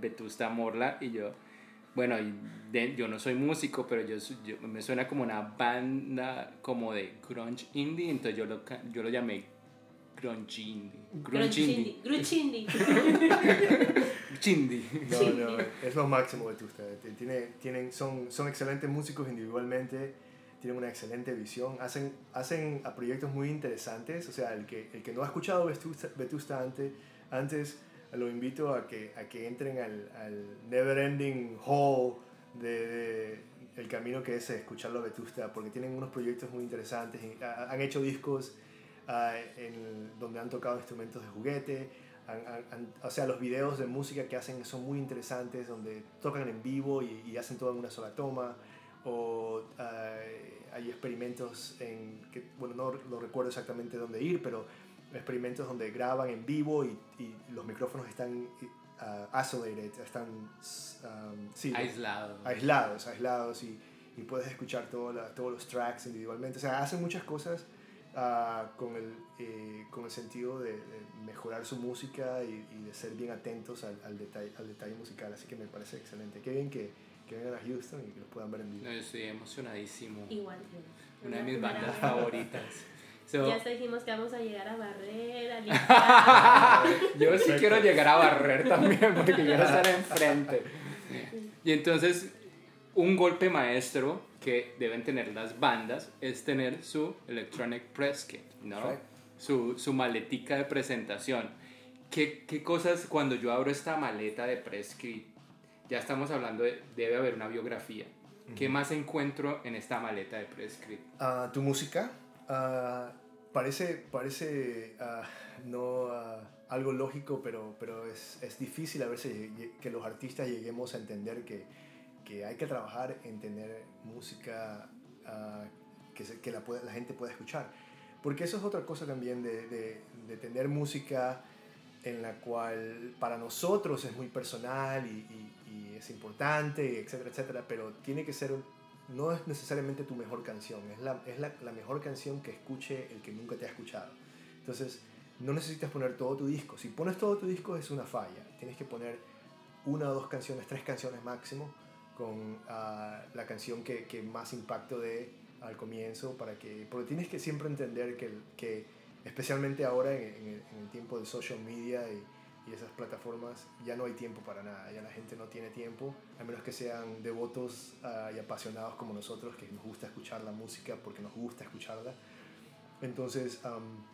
Vetusta Morla y yo, bueno, y de- yo no soy músico, pero yo, yo- me suena como una banda como de grunge indie, entonces yo lo, yo lo llamé grunge indie. Grunge indie. Gruchindi. *laughs* Chindi. No, no, es lo máximo de ustedes. Tiene, tienen, son, son excelentes músicos individualmente, tienen una excelente visión, hacen, hacen a proyectos muy interesantes. O sea, el que, el que no ha escuchado Vetusta, Vetusta antes, antes, lo invito a que, a que entren al, al Never Ending Hall de, de- el camino que es escucharlo a Vetusta, porque tienen unos proyectos muy interesantes. ah, han hecho discos ah, en, donde han tocado instrumentos de juguete. han- han- o sea, los videos de música que hacen son muy interesantes, donde tocan en vivo y, y hacen todo en una sola toma. O ah, hay experimentos en, que, bueno, no lo recuerdo exactamente dónde ir, pero experimentos donde graban en vivo y, y los micrófonos están ah, isolated, están um, sí, Aislado. aislados, aislados y, y puedes escuchar todo la- todos los tracks individualmente. O sea, hacen muchas cosas ah, con, el, eh, con el sentido de, de mejorar su música y, y de ser bien atentos al, al, detalle, al detalle musical. Así que me parece excelente. Qué bien que, que vengan a Houston y que los puedan ver en vivo. No, yo estoy emocionadísimo. Igual yo. Una de mis bandas favoritas. *laughs* So, Ya dijimos que vamos a llegar a barrer, a *laughs* limpiar. Yo sí quiero llegar a barrer también porque quiero estar enfrente. Y entonces, un golpe maestro que deben tener las bandas es tener su Electronic Press Kit, ¿no? Su, su maletica de presentación. ¿Qué, ¿Qué cosas, cuando yo abro esta maleta de Press Kit, ya estamos hablando de, debe haber una biografía. ¿Qué más encuentro en esta maleta de Press Kit? Ah, tu música ah, parece, parece ah, no ah, algo lógico, pero, pero es, es difícil a veces que los artistas lleguemos a entender que, que hay que trabajar en tener música ah, que, se- que la, pueda- la gente pueda escuchar. Porque eso es otra cosa también de, de, de tener música en la cual para nosotros es muy personal y, y- y es importante, etcétera, etcétera, pero tiene que ser, no es necesariamente tu mejor canción, es, la, es la, la mejor canción que escuche el que nunca te ha escuchado. Entonces, no necesitas poner todo tu disco. Si pones todo tu disco es una falla. Tienes que poner una o dos canciones, tres canciones máximo, con ah, la canción que, que más impacto dé al comienzo, para que, porque tienes que siempre entender que, que especialmente ahora en, en el tiempo de social media y, esas plataformas, ya no hay tiempo para nada, ya la gente no tiene tiempo, a menos que sean devotos ah, y apasionados como nosotros, que nos gusta escuchar la música porque nos gusta escucharla. Entonces, am,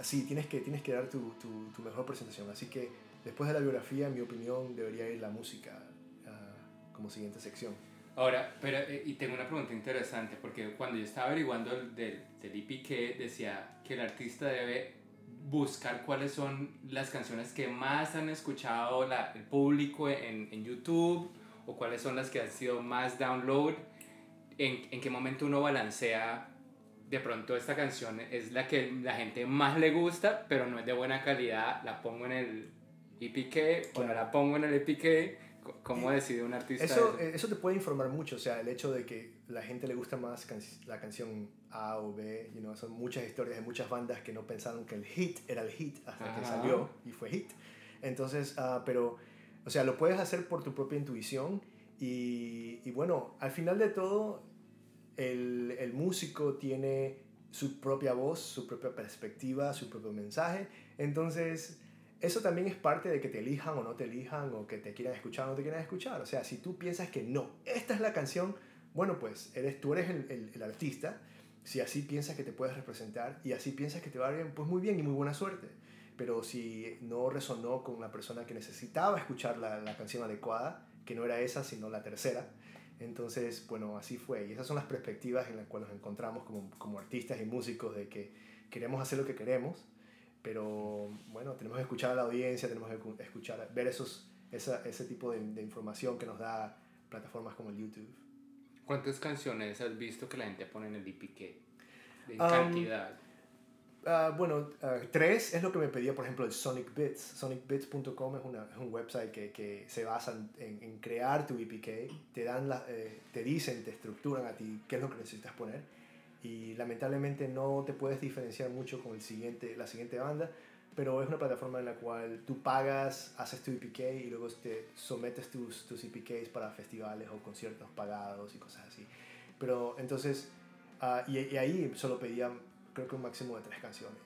sí, tienes que, tienes que dar tu, tu, mejor presentación. Así que después de la biografía, en mi opinión, debería ir la música ah, como siguiente sección. Ahora, pero, eh, y tengo una pregunta interesante, porque cuando yo estaba averiguando el del, del IPK, decía que el artista debe buscar cuáles son las canciones que más han escuchado la- el público en, en YouTube, o cuáles son las que han sido más download, en, en qué momento uno balancea, de pronto esta canción es la que la gente más le gusta, pero no es de buena calidad, la pongo en el IPK, o no la pongo en el IPK, ¿cómo decide un artista Eso, eso? eh, eso te puede informar mucho, o sea, el hecho de que la gente le gusta más can- la canción A o B, you know, son muchas historias de muchas bandas que no pensaron que el hit era el hit hasta que salió y fue hit. Entonces, ah, pero, o sea, lo puedes hacer por tu propia intuición y, y bueno, al final de todo, el, el músico tiene su propia voz, su propia perspectiva, su propio mensaje. Entonces, eso también es parte de que te elijan o no te elijan, o que te quieran escuchar o no te quieran escuchar. O sea, si tú piensas que no, esta es la canción, bueno, pues eres, tú eres el, el- artista. Si así piensas que te puedes representar y así piensas que te va bien, pues muy bien y muy buena suerte. Pero si no resonó con la persona que necesitaba escuchar la, la canción adecuada, que no era esa, sino la tercera, entonces, bueno, así fue. Y esas son las perspectivas en las cuales nos encontramos como, como artistas y músicos, de que queremos hacer lo que queremos, pero bueno, tenemos que escuchar a la audiencia, tenemos que escu- escuchar, ver esos, esa, ese tipo de, de información que nos da plataformas como el YouTube. ¿Cuántas canciones has visto que la gente pone en el IPK? De Um, cantidad. Ah, bueno, ah, tres es lo que me pedía, por ejemplo, el Sonic Bits. SonicBits.com es, una- es un website que, que se basa en, en crear tu EPK. Te, dan la, eh, te dicen, te estructuran a ti qué es lo que necesitas poner. Y lamentablemente no te puedes diferenciar mucho con el siguiente, la siguiente banda, pero es una plataforma en la cual tú pagas, haces tu EPK y luego te sometes tus, tus EPKs para festivales o conciertos pagados y cosas así. Pero entonces, ah, y, y ahí solo pedían creo que un máximo de tres canciones.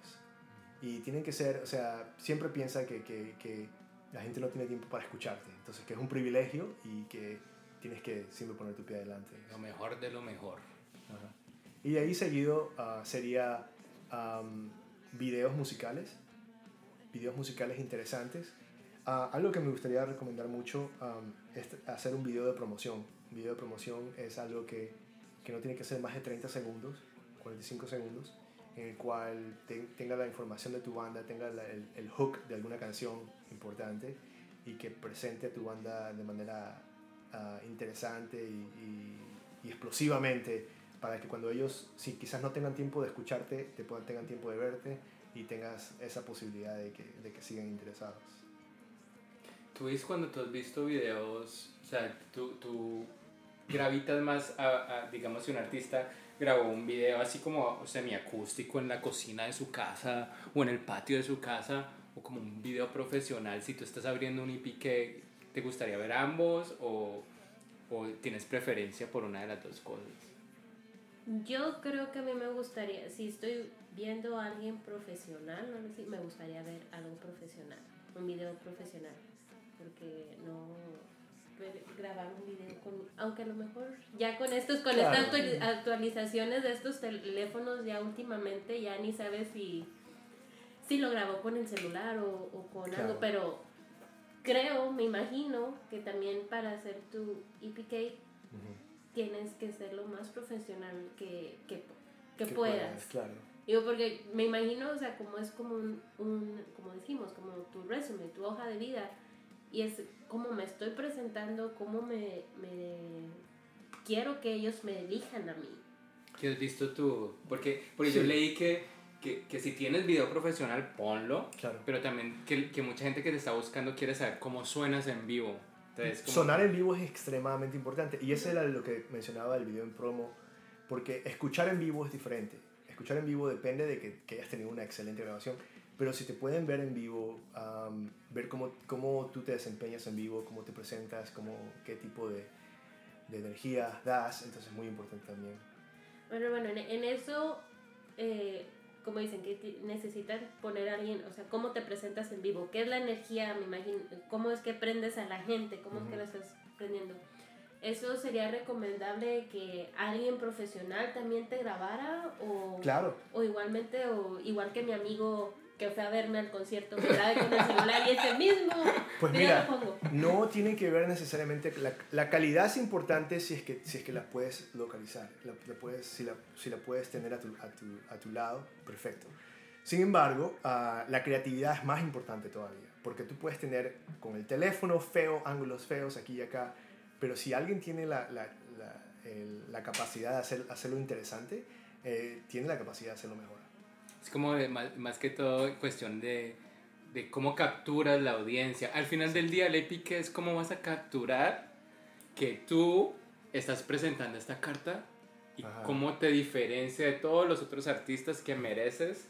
Y tienen que ser, o sea, siempre piensa que, que, que la gente no tiene tiempo para escucharte, entonces que es un privilegio y que tienes que siempre poner tu pie adelante. Lo mejor de lo mejor. Y de ahí seguido ah, sería am, videos musicales, videos musicales interesantes. Ah, algo que me gustaría recomendar mucho am, es hacer un video de promoción. Un video de promoción es algo que, que no tiene que ser más de 30 segundos, 45 segundos, en el cual te- tenga la información de tu banda, tenga la- el, el hook de alguna canción importante y que presente a tu banda de manera ah, interesante y, y- y explosivamente para que cuando ellos, si quizás no tengan tiempo de escucharte, te puedan, tengan tiempo de verte y tengas esa posibilidad de que, de que sigan interesados. Tú ves cuando tú has visto videos, o sea, tú, tú gravitas más a, a, digamos, si un artista grabó un video así como semiacústico en la cocina de su casa o en el patio de su casa o como un video profesional, si tú estás abriendo un IP que te gustaría ver ambos o, o tienes preferencia por una de las dos cosas. Yo creo que a mí me gustaría, si estoy viendo a alguien profesional, no sé, me gustaría ver algo profesional, un video profesional, porque no grabar un video con, aunque a lo mejor ya con estos, con Claro. estas actuali- actualizaciones de estos teléfonos ya últimamente ya ni sabes si, si lo grabó con el celular o, o con Claro. algo, pero creo, me imagino que también para hacer tu EPK tienes que ser lo más profesional que, que, que Que puedas. Claro. Digo, porque me imagino, o sea, como es como un, un, como dijimos, como tu resumen, tu hoja de vida, y es cómo me estoy presentando, cómo me, me quiero que ellos me elijan a mí. ¿Qué has visto tú? Porque, porque yo Sí. leí que, que, que si tienes video profesional, ponlo. Claro. Pero también que, que mucha gente que te está buscando quiere saber cómo suenas en vivo. Entonces, como- Sonar en vivo es extremadamente importante y eso era lo que mencionaba el video en promo, porque escuchar en vivo es diferente. Escuchar en vivo depende de que, que hayas tenido una excelente grabación, pero si te pueden ver en vivo, ver cómo, cómo tú te desempeñas en vivo, cómo te presentas, cómo, qué tipo de, de energía das, entonces es muy importante también. Bueno, bueno, en, en eso, eh, como dicen, que necesitan poner a alguien, o sea, cómo te presentas en vivo, qué es la energía, me imagino, cómo es que prendes a la gente, cómo es que la estás prendiendo. Eso sería recomendable que alguien profesional también te grabara o, Claro, o igualmente, o igual que mi amigo que fue a verme al concierto, me grabe con el celular y ese mismo, Pues mira, mira, lo pongo. no tiene que ver necesariamente, la, la calidad es importante si es que, si es que la puedes localizar, la, la puedes, si, la, si la puedes tener a tu, a tu, a tu lado, perfecto. Sin embargo, ah, la creatividad es más importante todavía, porque tú puedes tener con el teléfono feo, ángulos feos aquí y acá, pero si alguien tiene la, la, la, el- la capacidad de hacer, hacerlo interesante, eh, tiene la capacidad de hacerlo mejor. Es como de- más, más que todo cuestión de, de cómo capturas la audiencia. Al final del día, el EPIC es cómo vas a capturar que tú estás presentando esta carta y Ajá. cómo te diferencia de todos los otros artistas que mereces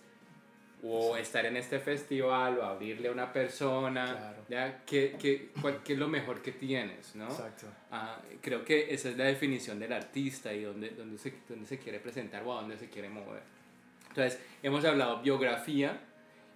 o estar en este festival o abrirle a una persona, Claro. ¿ya? ¿Qué, qué, cuál- qué es lo mejor que tienes? ¿no? Exacto. Ah, creo que esa es la definición del artista y dónde, dónde, se, dónde se quiere presentar o a dónde se quiere mover. Entonces, hemos hablado biografía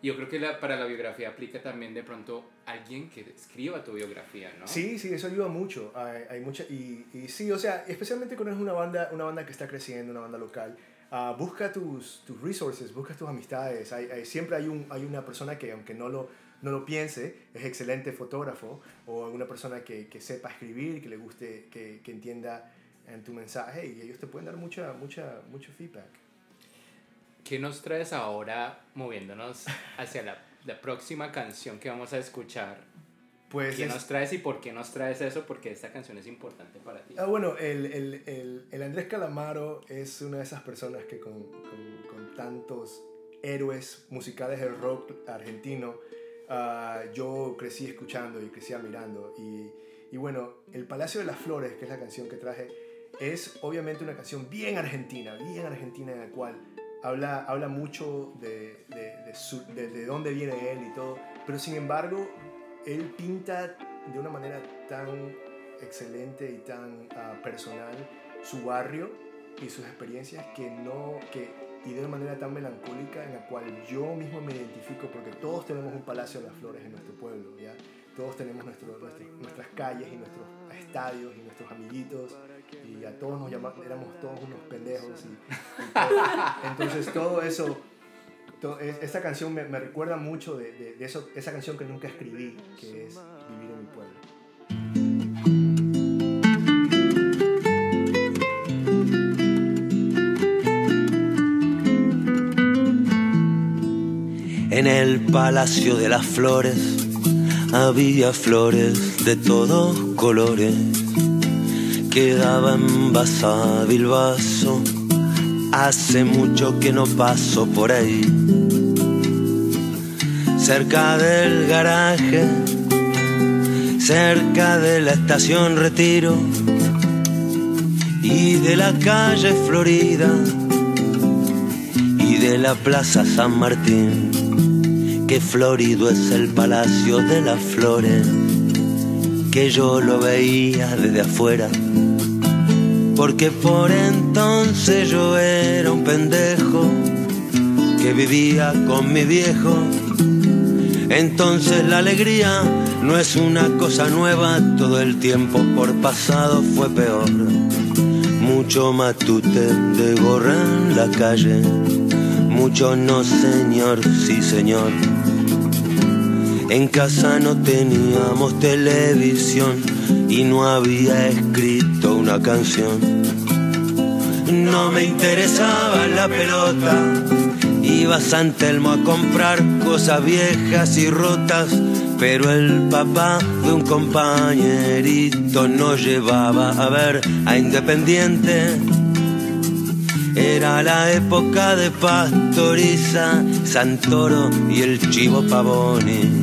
y yo creo que la- para la biografía aplica también de pronto alguien que escriba tu biografía, ¿no? Sí, sí, eso ayuda mucho. Hay, hay mucha, y, y sí, o sea, especialmente cuando es una banda, una banda que está creciendo, una banda local, ah, busca tus, tus resources, busca tus amistades. Hay, hay- siempre hay, un, hay una persona que, aunque no lo, no lo piense, es excelente fotógrafo, o una persona que, que sepa escribir, que le guste, que, que entienda en tu mensaje, y ellos te pueden dar mucha, mucha, mucho feedback. ¿Qué nos traes ahora moviéndonos hacia la, la próxima canción que vamos a escuchar? Pues ¿Qué es- nos traes y por qué nos traes eso? Porque esta canción es importante para ti. Ah, bueno, el, el, el, el Andrés Calamaro es una de esas personas que con, con, con tantos héroes musicales del rock argentino, ah, yo crecí escuchando y crecí admirando. Y, y bueno, El Palacio de las Flores, que es la canción que traje, es obviamente una canción bien argentina, bien argentina en la cual habla, habla mucho de, de, de, su- de- de dónde viene él y todo, pero sin embargo, él pinta de una manera tan excelente y tan ah, personal su barrio y sus experiencias que no, que, y de una manera tan melancólica en la cual yo mismo me identifico porque todos tenemos un Palacio de las Flores en nuestro pueblo, ¿ya? Todos tenemos nuestro, nuestro- nuestras calles y nuestros estadios y nuestros amiguitos a todos nos llamamos, éramos todos unos pendejos entonces todo eso, esta canción me, recuerda mucho de eso, esa canción que nunca escribí, que es Vivir en mi pueblo. En el Palacio de las Flores había flores de todos colores. Quedaba envasado el vaso. Hace mucho que no paso por ahí. Cerca del garaje, cerca de la estación Retiro y de la calle Florida y de la Plaza San Martín que florido es el palacio de las flores, que yo lo veía desde afuera, porque por entonces yo era un pendejo que vivía con mi viejo. Entonces la alegría no es una cosa nueva, todo el tiempo por pasado fue peor. Mucho matute de gorra en la calle, mucho no señor, sí señor. En casa no teníamos televisión y no había escrito una canción. No me interesaba la pelota, iba a San Telmo a comprar cosas viejas y rotas, pero el papá de un compañerito nos llevaba a ver a Independiente. Era la época de Pastoriza, Santoro y el Chivo Pavoni.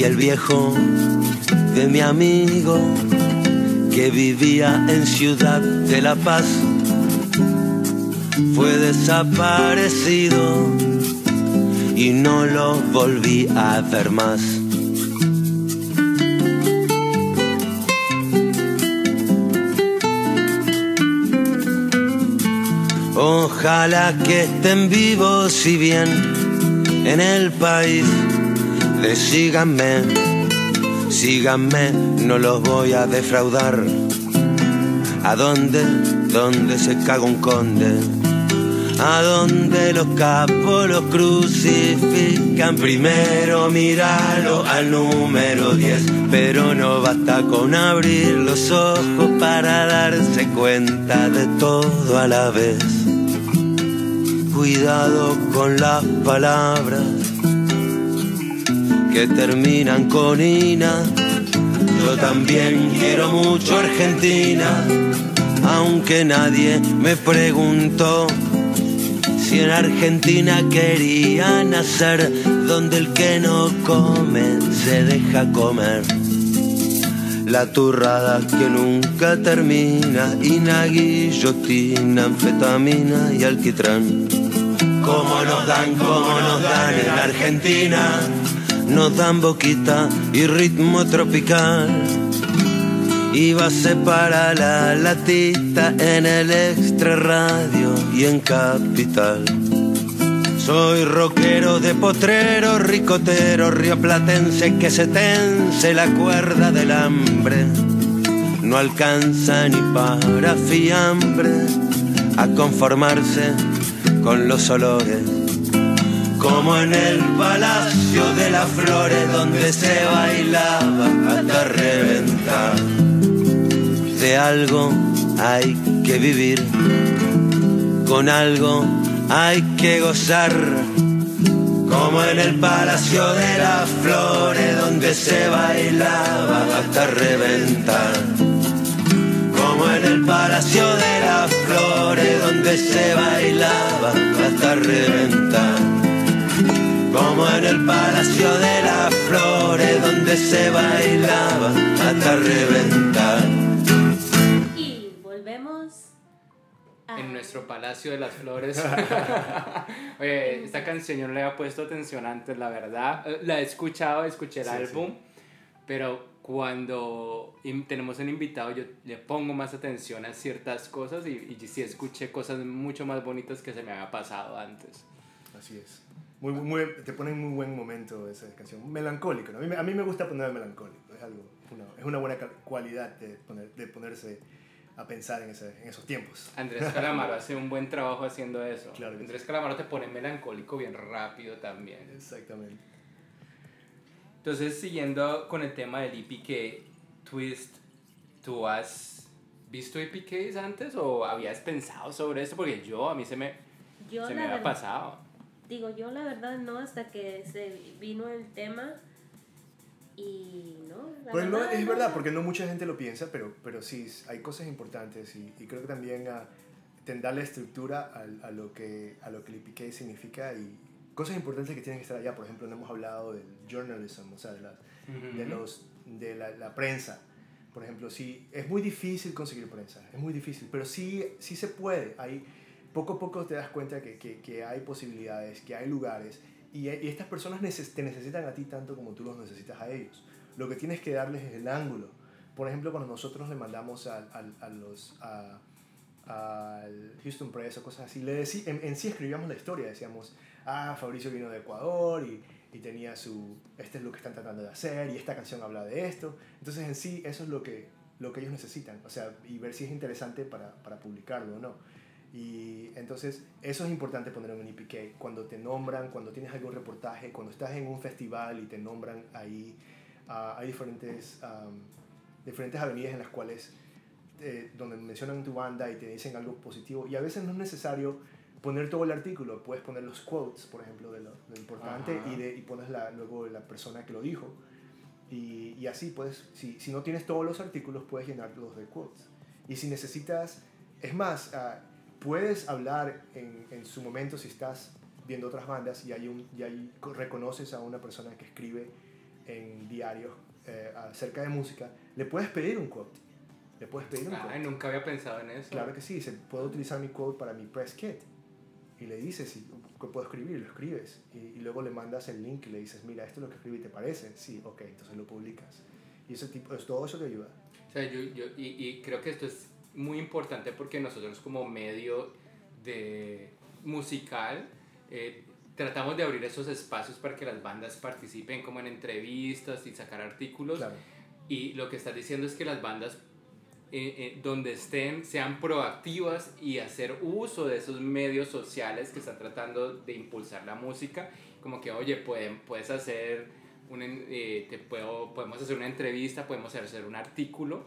Y el viejo de mi amigo que vivía en Ciudad de La Paz fue desaparecido y no lo volví a ver más. Ojalá que estén vivos si bien en el país de síganme, síganme, no los voy a defraudar. ¿A dónde? ¿Dónde se caga un conde? ¿A dónde los capos los crucifican? Primero míralo al número 10, pero no basta con abrir los ojos para darse cuenta de todo a la vez. Cuidado con las palabras que terminan con Ina. Yo también quiero mucho Argentina, aunque nadie me preguntó si en Argentina quería nacer, donde el que no come se deja comer. La turrada que nunca termina, Ina, guillotina, anfetamina y alquitrán. Como nos dan, como nos dan en Argentina, nos dan boquita y ritmo tropical. Y base para la latita en el extra radio y en capital. Soy rockero de potrero, ricotero, rioplatense que se tense la cuerda del hambre. No alcanza ni para fiambre a conformarse con los olores. Como en el palacio de las flores donde se bailaba hasta reventar. De algo hay que vivir, con algo hay que gozar. Como en el palacio de las flores donde se bailaba hasta reventar. Como en el palacio de las flores donde se bailaba hasta reventar. Palacio de las flores donde se bailaba hasta reventar. Y volvemos Ay. en nuestro Palacio de las Flores. *laughs* Oye, esta canción yo no le había puesto atención antes, la verdad. Eh, La he escuchado, escuché el Sí, álbum, pero cuando tenemos un invitado yo le pongo más atención a ciertas cosas y, y sí escuché cosas mucho más bonitas que se me había pasado antes. Así es. Muy, muy, muy- te pone en muy buen momento esa canción. Melancólico, ¿no? A mí, me- a mí me gusta poner melancólico. Es, algo, una, es una buena cualidad de, poner, de ponerse a pensar en, ese- en esos tiempos. Andrés Calamaro hace un buen trabajo haciendo eso. Claro Andrés Calamaro te pone melancólico bien rápido también. Exactamente. Entonces, siguiendo con el tema del EPK Twist, ¿tú has visto EPKs antes o habías pensado sobre esto? Porque yo, a mí se me, Yo se me había verdad- pasado. Digo, yo la verdad no, hasta que se vino el tema y no. la Pues no, es no. verdad, porque no mucha gente lo piensa, pero, pero sí, hay cosas importantes y, y creo que también a, ten- darle estructura al- a, lo que, a lo que el EPK significa y cosas importantes que tienen que estar allá. Por ejemplo, no hemos hablado del journalism, o sea, de, las, de, los, de la, la prensa. Por ejemplo, sí, es muy difícil conseguir prensa, es muy difícil, pero sí, sí se puede. Hay, poco a poco te das cuenta que, que, hay posibilidades, que hay lugares y, estas personas te necesitan a ti tanto como tú los necesitas a ellos. Lo que tienes que darles es el ángulo. Por ejemplo, cuando nosotros le mandamos al- al- a, los, a- al Houston Press o cosas así, le decí- en, en sí escribíamos la historia, decíamos, ah, Fabricio vino de Ecuador y, y tenía su, este es lo que están tratando de hacer y esta canción habla de esto. Entonces en sí eso es lo que, lo que ellos necesitan, o sea, y ver si es interesante para, para publicarlo o no. Y entonces eso es importante poner en un EPK. Cuando te nombran, cuando tienes algún reportaje, cuando estás en un festival y te nombran ahí, ah, hay diferentes, am, diferentes avenidas en las cuales, eh, donde mencionan tu banda y te dicen algo positivo. Y a veces no es necesario poner todo el artículo, puedes poner los quotes, por ejemplo, de lo, lo importante Ajá. y, de, y pones la, luego la persona que lo dijo. Y, y así puedes, si, si no tienes todos los artículos, puedes llenarlos de quotes. Y si necesitas, es más, ah, puedes hablar en, en su momento si estás viendo otras bandas y, hay un, y hay, reconoces a una persona que escribe en diarios eh, acerca de música, le puedes pedir un quote. Le puedes pedir un quote. Ay, nunca había pensado en eso. Claro que sí, dice, puedo utilizar mi quote para mi press kit. Y le dices, si ¿qué puedo escribir? Lo escribes. Y, y luego le mandas el link y le dices, mira, esto es lo que escribí, ¿te parece? Sí, ok, entonces lo publicas. Y ese tipo, es, todo eso te ayuda. O sea, yo, yo, y, y creo que esto es muy importante porque nosotros como medio de musical eh, tratamos de abrir esos espacios para que las bandas participen como en entrevistas y sacar artículos. Claro. Y lo que estás diciendo es que las bandas eh, eh, donde estén sean proactivas y hacer uso de esos medios sociales que están tratando de impulsar la música. Como que, oye, pueden, puedes hacer, un, eh, te puedo, podemos hacer una entrevista, podemos hacer un artículo.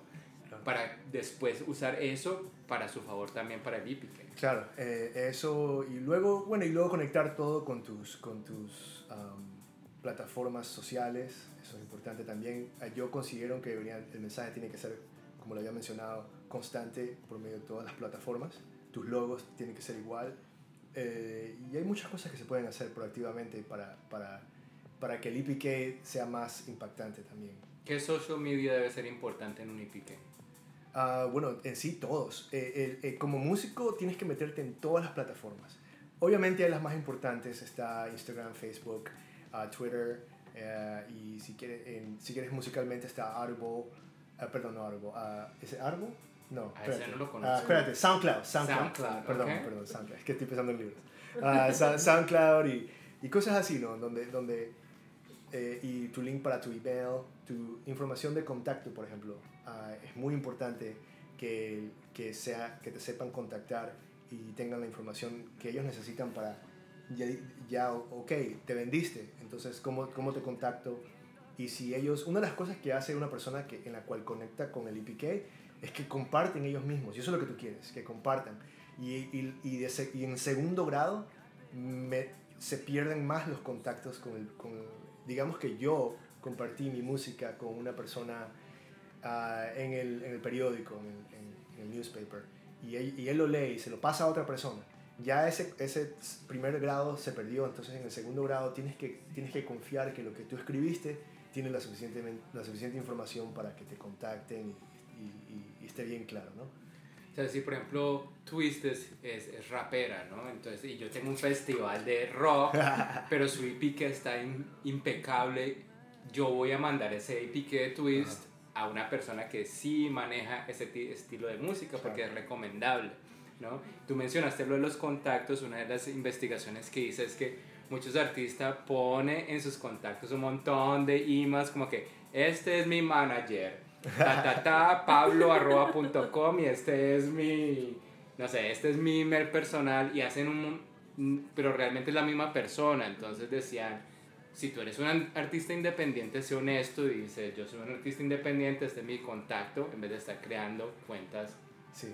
Para después usar eso para su favor también para el IPIC. Claro, eh, eso y luego, bueno, y luego conectar todo con tus, con tus plataformas sociales, eso es importante también. Eh, Yo considero que deberían- el mensaje tiene que ser, como lo había mencionado, constante por medio de todas las plataformas. Tus logos tienen que ser igual. Eh, y hay muchas cosas que se pueden hacer proactivamente para, para, para que el IPK sea más impactante también. ¿Qué social media debe ser importante en un IPIC? Ah, bueno, en sí todos. Eh, el- eh, como músico tienes que meterte en todas las plataformas. Obviamente las más importantes está Instagram, Facebook, ah, Twitter eh, y si quieres, si quieres musicalmente está Audible, ah, perdón, no Audible, ¿es Audible? No, ese espérate. no lo conozco. Espérate, SoundCloud, SoundCloud. SoundCloud, perdón, ok. perdón, SoundCloud. Es que estoy pensando en libros. *laughs* SoundCloud y, y cosas así, ¿no? Donde, donde eh, y tu link para tu email, tu información de contacto, por ejemplo. Ah, es muy importante que, que, sea, que te sepan contactar y tengan la información que ellos necesitan para, ya, ya ok, te vendiste, entonces, ¿cómo, ¿cómo te contacto? Y si ellos, una de las cosas que hace una persona que, en la cual conecta con el IPK es que comparten ellos mismos, y eso es lo que tú quieres, que compartan. Y, y, y, de y en segundo grado, me- se pierden más los contactos con el, con digamos que yo compartí mi música con una persona ah, en, el, en el periódico, en el, newspaper, y él, y él lo lee y se lo pasa a otra persona. Ya ese, ese primer grado se perdió, entonces en el segundo grado tienes que, tienes que confiar que lo que tú escribiste tiene la suficiente, la suficiente información para que te contacten y- y esté bien claro, ¿no? O sea, si por ejemplo Twist es, es, es rapera, ¿no? Entonces, y yo tengo un festival de rock, *laughs* pero su EP que está in- impecable, yo voy a mandar ese EP de Twist a una persona que sí maneja ese ti- estilo de música porque es recomendable, ¿no? Tú mencionaste lo de los contactos, una de las investigaciones que hice es que muchos artistas ponen en sus contactos un montón de emails como que este es mi manager, ta pablo.com y este es mi, no sé, este es mi email personal y hacen un, un- pero realmente es la misma persona, entonces decían, si tú eres un artista independiente, sé honesto y dice, yo soy un artista independiente, este es mi contacto, en vez de estar creando cuentas Sí.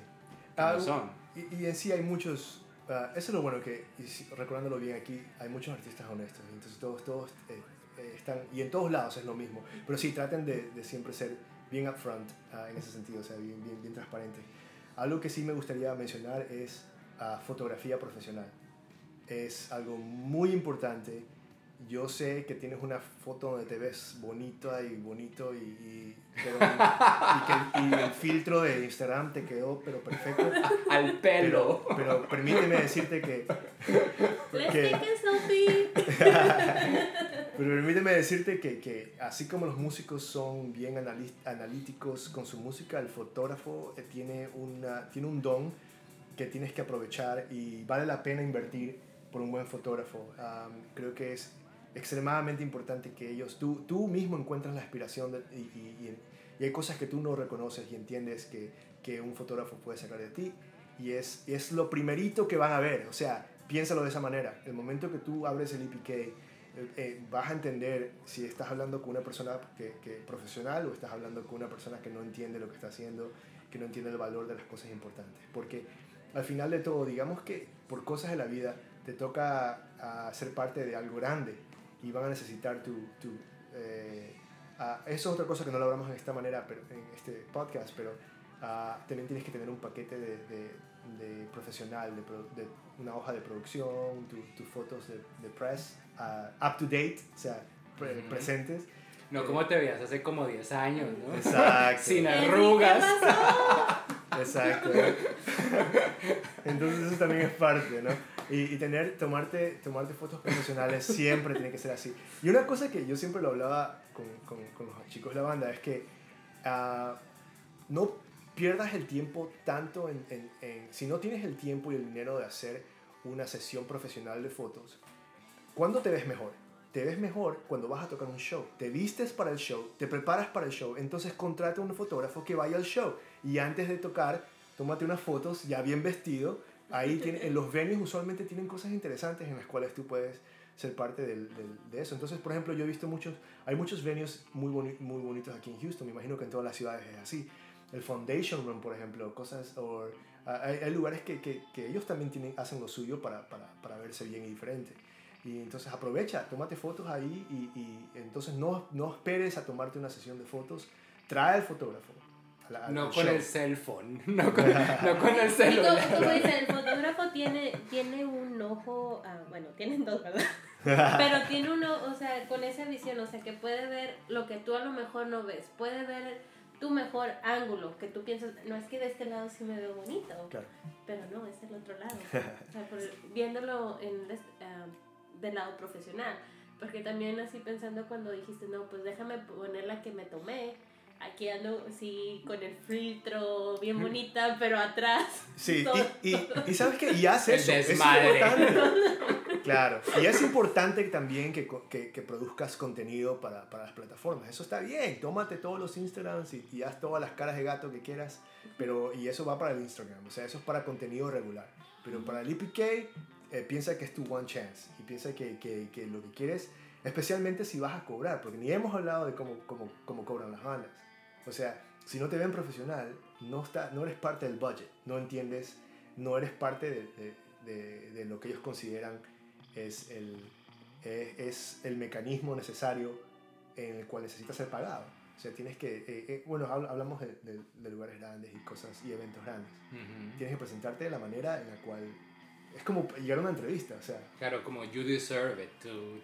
Ah, no son. Y, y en sí hay muchos, ah, eso es lo bueno que, y si- recordándolo bien aquí, hay muchos artistas honestos, entonces todos, todos eh, eh, están, y en todos lados es lo mismo, pero sí, traten de, de siempre ser bien upfront ah, en ese sentido, o sea, bien, bien, bien transparente. Algo que sí me gustaría mencionar es ah, fotografía profesional. Es algo muy importante. Yo sé que tienes una foto donde te ves bonita y bonito y, y, pero- y que el, y el filtro de Instagram te quedó pero perfecto. *laughs* Al pelo. Pero, pero permíteme decirte que, Let's que- take a selfie. *laughs* pero permíteme decirte que, que así como los músicos son bien analíticos con su música, el fotógrafo eh, tiene, una, tiene un don que tienes que aprovechar y vale la pena invertir por un buen fotógrafo. Am, creo que es extremadamente importante que ellos, tú, tú mismo encuentras la inspiración de- y, y- y- hay cosas que tú no reconoces y entiendes que, que un fotógrafo puede sacar de ti y es, es lo primerito que van a ver, o sea, piénsalo de esa manera, el momento que tú abres el EPK, eh, eh, vas a entender si estás hablando con una persona que, que profesional o estás hablando con una persona que no entiende lo que está haciendo, que no entiende el valor de las cosas importantes. Porque al final de todo, digamos que por cosas de la vida te toca a ser parte de algo grande y van a necesitar tu... tu eh, ah, eso es otra cosa que no lo hablamos en esta manera, pero, en este podcast, pero ah, también tienes que tener un paquete de, de- de profesional, de, pro- de una hoja de producción, tu- tus fotos de, de press, ah, up to date, o sea, pre- presentes. No como te veías hace como 10 años, ¿no? Exacto. Sin arrugas. ¿qué pasó? Exacto. Entonces eso también es parte, ¿no? Y, y tener, tomarte, tomarte fotos profesionales siempre tiene que ser así. Y una cosa que yo siempre lo hablaba con, con, con los chicos de la banda es que ah, no pierdas el tiempo tanto en, en, en- Si no tienes el tiempo y el dinero de hacer una sesión profesional de fotos, ¿cuándo te ves mejor? Te ves mejor cuando vas a tocar un show. Te vistes para el show, te preparas para el show, entonces contrata un fotógrafo que vaya al show y antes de tocar, tómate unas fotos ya bien vestido. Ahí *laughs* tiene, en los venues usualmente tienen cosas interesantes en las cuales tú puedes ser parte del- del- de eso. Entonces, por ejemplo, yo he visto muchos, hay muchos venues muy, boni- muy bonitos aquí en Houston, me imagino que en todas las ciudades es así. El Foundation Room, por ejemplo, cosas, o ah, hay, hay lugares que, que, que ellos también tienen, hacen lo suyo para, para, para verse bien y diferente. Y entonces aprovecha, tómate fotos ahí y, y entonces no, no esperes a tomarte una sesión de fotos, trae al fotógrafo. a la- No con show. el cell phone, *laughs* no con, no con el *laughs* Y como, celular. como dice, el fotógrafo tiene, tiene un ojo, ah, bueno, tienen dos, ¿verdad? *laughs* Pero tiene uno, o sea, con esa visión, o sea, que puede ver lo que tú a lo mejor no ves, puede ver tu mejor ángulo, que tú piensas, no es que de este lado sí me veo bonito, Claro. pero no, es del otro lado. *laughs* O sea, por- viéndolo en, ah, del lado profesional. Porque también así pensando cuando dijiste, no, pues déjame poner la que me tomé. Aquí ando, sí, con el filtro bien bonita, pero atrás. Sí, todo- y, y, y sabes que y haz El eso, es desmadre. importante. Claro, y es importante también que, que, que produzcas contenido para, para las plataformas. Eso está bien, tómate todos los Instagrams y, y haz todas las caras de gato que quieras, pero y eso va para el Instagram, o sea, eso es para contenido regular. Pero para el EPK, eh, piensa que es tu one chance y piensa que, que, que lo que quieres, especialmente si vas a cobrar, porque ni hemos hablado de cómo, cómo, cómo cobran las bandas. O sea, si no te ven profesional, no, está, no eres parte del budget, no entiendes, no eres parte de, de, de- de lo que ellos consideran es el, es, es el mecanismo necesario en el cual necesitas ser pagado. O sea, tienes que, eh, eh, bueno, habl- hablamos de, de- de lugares grandes y cosas y eventos grandes. Ujú. Tienes que presentarte de la manera en la cual es como llegar a una entrevista, o sea, Claro, como you deserve it. Tú-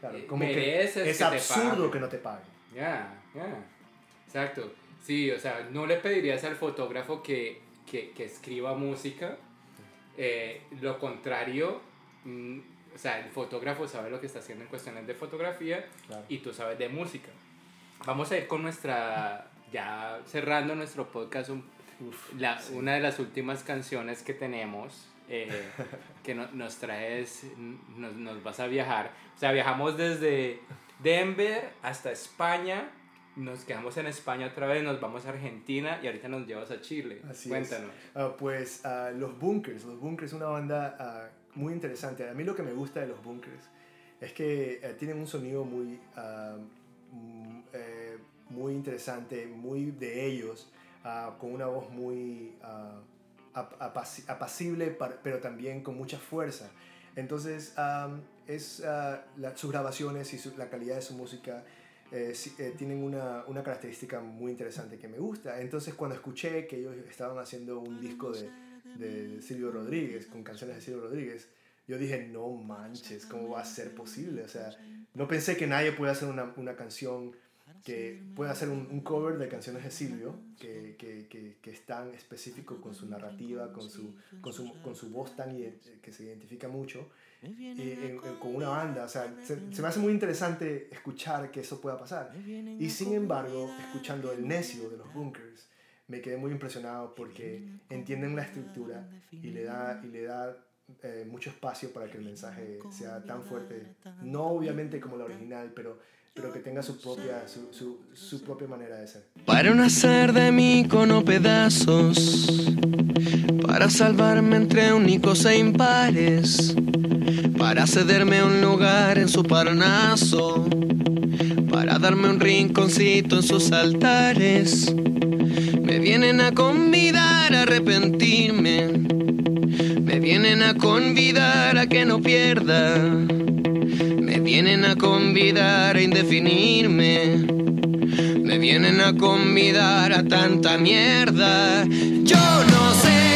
claro, eh, como que mereces es que te absurdo que no te paguen. Ya, ya. Exacto. Sí, o sea, no le pedirías al fotógrafo que que, que escriba música. Eh, lo contrario, mm, o sea, el fotógrafo sabe lo que está haciendo en cuestiones de fotografía Claro. y tú sabes de música. Vamos a ir con nuestra, ya cerrando nuestro podcast, un- Uf, la- sí. una de las últimas canciones que tenemos, eh, que no- nos traes, nos, nos vas a viajar. O sea, viajamos desde Denver hasta España, nos quedamos en España otra vez, nos vamos a Argentina y ahorita nos llevas a Chile. Así Cuéntanos. Ah, pues ah, los Bunkers, los Bunkers es una banda ah, muy interesante. A mí lo que me gusta de los Bunkers es que eh, tienen un sonido muy, mm, eh, muy interesante, muy de ellos, con una voz muy apacible, pero también con mucha fuerza. Entonces, ah, es, ah, la- sus grabaciones y su- la calidad de su música eh, eh, tienen una, una característica muy interesante que me gusta. Entonces cuando escuché que ellos estaban haciendo un disco de, de Silvio Rodríguez, con canciones de Silvio Rodríguez, yo dije, no manches, ¿cómo va a ser posible? O sea, no pensé que nadie puede hacer una, una canción que pueda hacer un, un cover de canciones de Silvio, que, que, que, que es tan específico con su narrativa, con su, con su, con su voz tan ident- que se identifica mucho, y, en- en- con una banda. O sea, se, se me hace muy interesante escuchar que eso pueda pasar. Y sin embargo, escuchando El Necio de los Bunkers, me quedé muy impresionado porque entienden la estructura y le da, y le da eh, mucho espacio para que el mensaje sea tan fuerte. No obviamente como la original, pero, pero que tenga su propia, manera de ser. Para no hacer de mí cono pedazos, para salvarme entre únicos e impares, para cederme un lugar en su parnaso, para darme un rinconcito en sus altares. Me vienen a convidar a arrepentirme, me vienen a convidar a que no pierda, vienen a convidar a indefinirme. Me vienen a convidar a tanta mierda. Yo no sé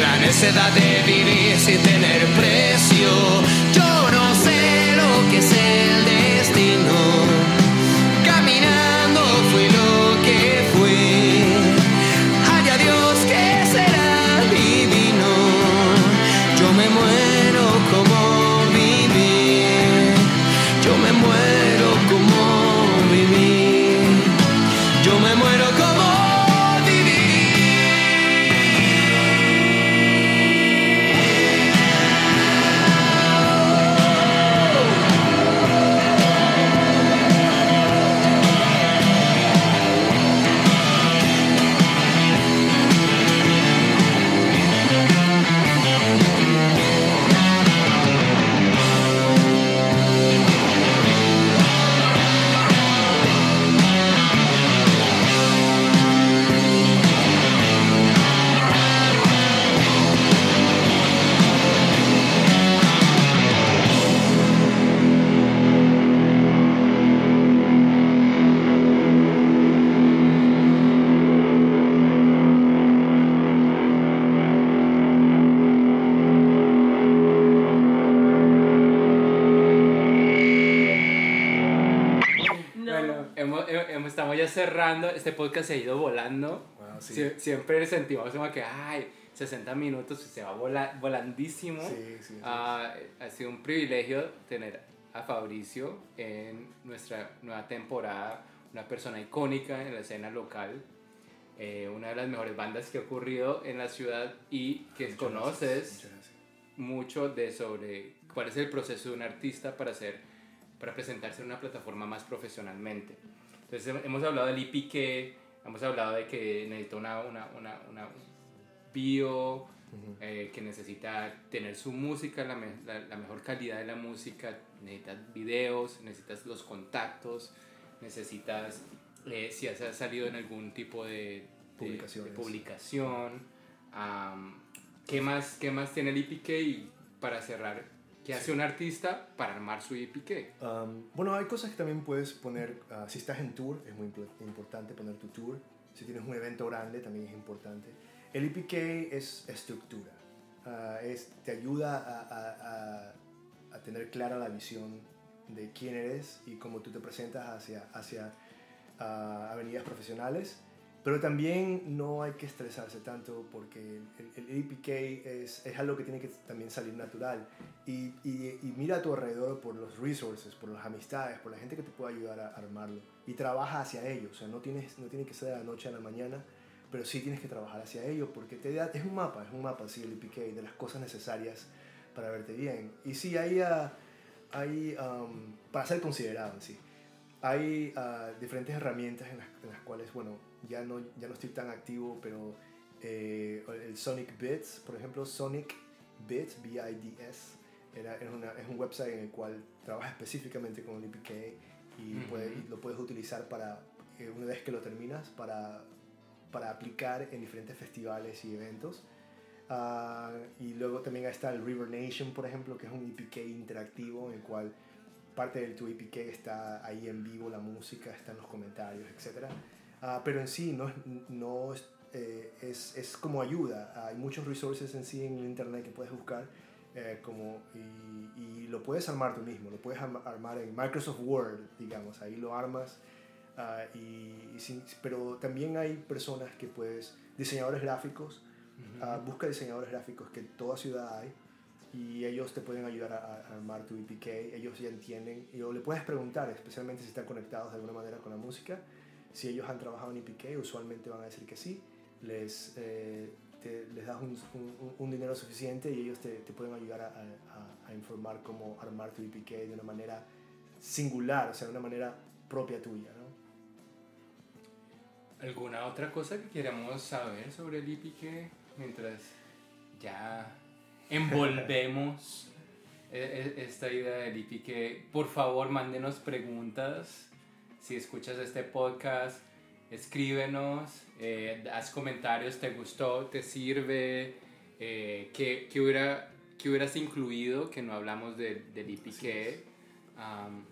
La necedad de vivir sin tener precio. Yo no sé lo que es este podcast se ha ido volando. Wow, sí. Sie- siempre sentimos como que, ay, 60 minutos se va vola- volandísimo. Sí, sí, sí. Ah, ha sido un privilegio tener a Fabricio en nuestra nueva temporada, una persona icónica en la escena local, eh, una de las mejores bandas que ha ocurrido en la ciudad y que Muchas conoces gracias. mucho de sobre cuál es el proceso de un artista para hacer para presentarse en una plataforma más profesionalmente. Entonces hem- hemos hablado del IPK, hemos hablado de que necesita una, una, una, una bio, eh, que necesita tener su música, la, me- la, la mejor calidad de la música, necesitas videos, necesitas los contactos, necesitas, eh, si has salido en algún tipo de, de- publicación, am, ¿qué, más, ¿qué más tiene el IPK? Y para cerrar, ¿qué hace un artista para armar su IPK? Um, bueno, hay cosas que también puedes poner, ah, si estás en tour, es muy impor- importante poner tu tour. Si tienes un evento grande, también es importante. El EPK es estructura, Ah, es, te ayuda a, a- a- a tener clara la visión de quién eres y cómo tú te presentas hacia, hacia ah, avenidas profesionales. Pero también no hay que estresarse tanto porque el, el EPK es, es algo que tiene que también salir natural. Y, y, y mira a tu alrededor por los resources, por las amistades, por la gente que te puede ayudar a armarlo. Y trabaja hacia ello. O sea, no, tienes, no tiene que ser de la noche a la mañana, pero sí tienes que trabajar hacia ello porque te da, es un mapa, es un mapa, sí, el EPK, de las cosas necesarias para verte bien. Y sí, hay, ah, hay um, para ser considerado en sí. Hay ah, diferentes herramientas en las, en las cuales, bueno, ya no, ya no estoy tan activo, pero eh, el Sonic Bits, por ejemplo, Sonic Bits, B-I-D-S, era, es, una- es un website en el cual trabaja específicamente con el EPK y, Ujú. puede- y lo puedes utilizar para, eh, una vez que lo terminas, para, para aplicar en diferentes festivales y eventos. Ah, y luego también está el River Nation, por ejemplo, que es un EPK interactivo en el cual parte de tu EPK está ahí en vivo, la música, está en los comentarios, etc. Ah, pero en sí no, es, no es, eh, es, es como ayuda. Hay muchos resources en sí en el internet que puedes buscar eh, como, y, y lo puedes armar tú mismo. Lo puedes arma- armar en Microsoft Word, digamos. Ahí lo armas. ah, y, y sin- pero también hay personas que puedes, diseñadores gráficos, Ah, busca diseñadores gráficos que en toda ciudad hay y ellos te pueden ayudar a, armar tu EPK. Ellos ya entienden y o le puedes preguntar, especialmente si están conectados de alguna manera con la música, si ellos han trabajado en EPK, usualmente van a decir que sí. Les, eh, te- les das un, dinero suficiente y ellos te, te pueden ayudar a, a- a informar cómo armar tu EPK de una manera singular, o sea, de una manera propia tuya. ¿Alguna otra cosa que queramos saber sobre el IPK mientras ya envolvemos e- e- esta idea del IPK? Por favor, mándenos preguntas. Si escuchas este podcast, escríbenos, eh, haz comentarios, te gustó, te sirve, eh, ¿qué, qué hubiera, qué hubieras incluido que no hablamos de- del IPK? Am,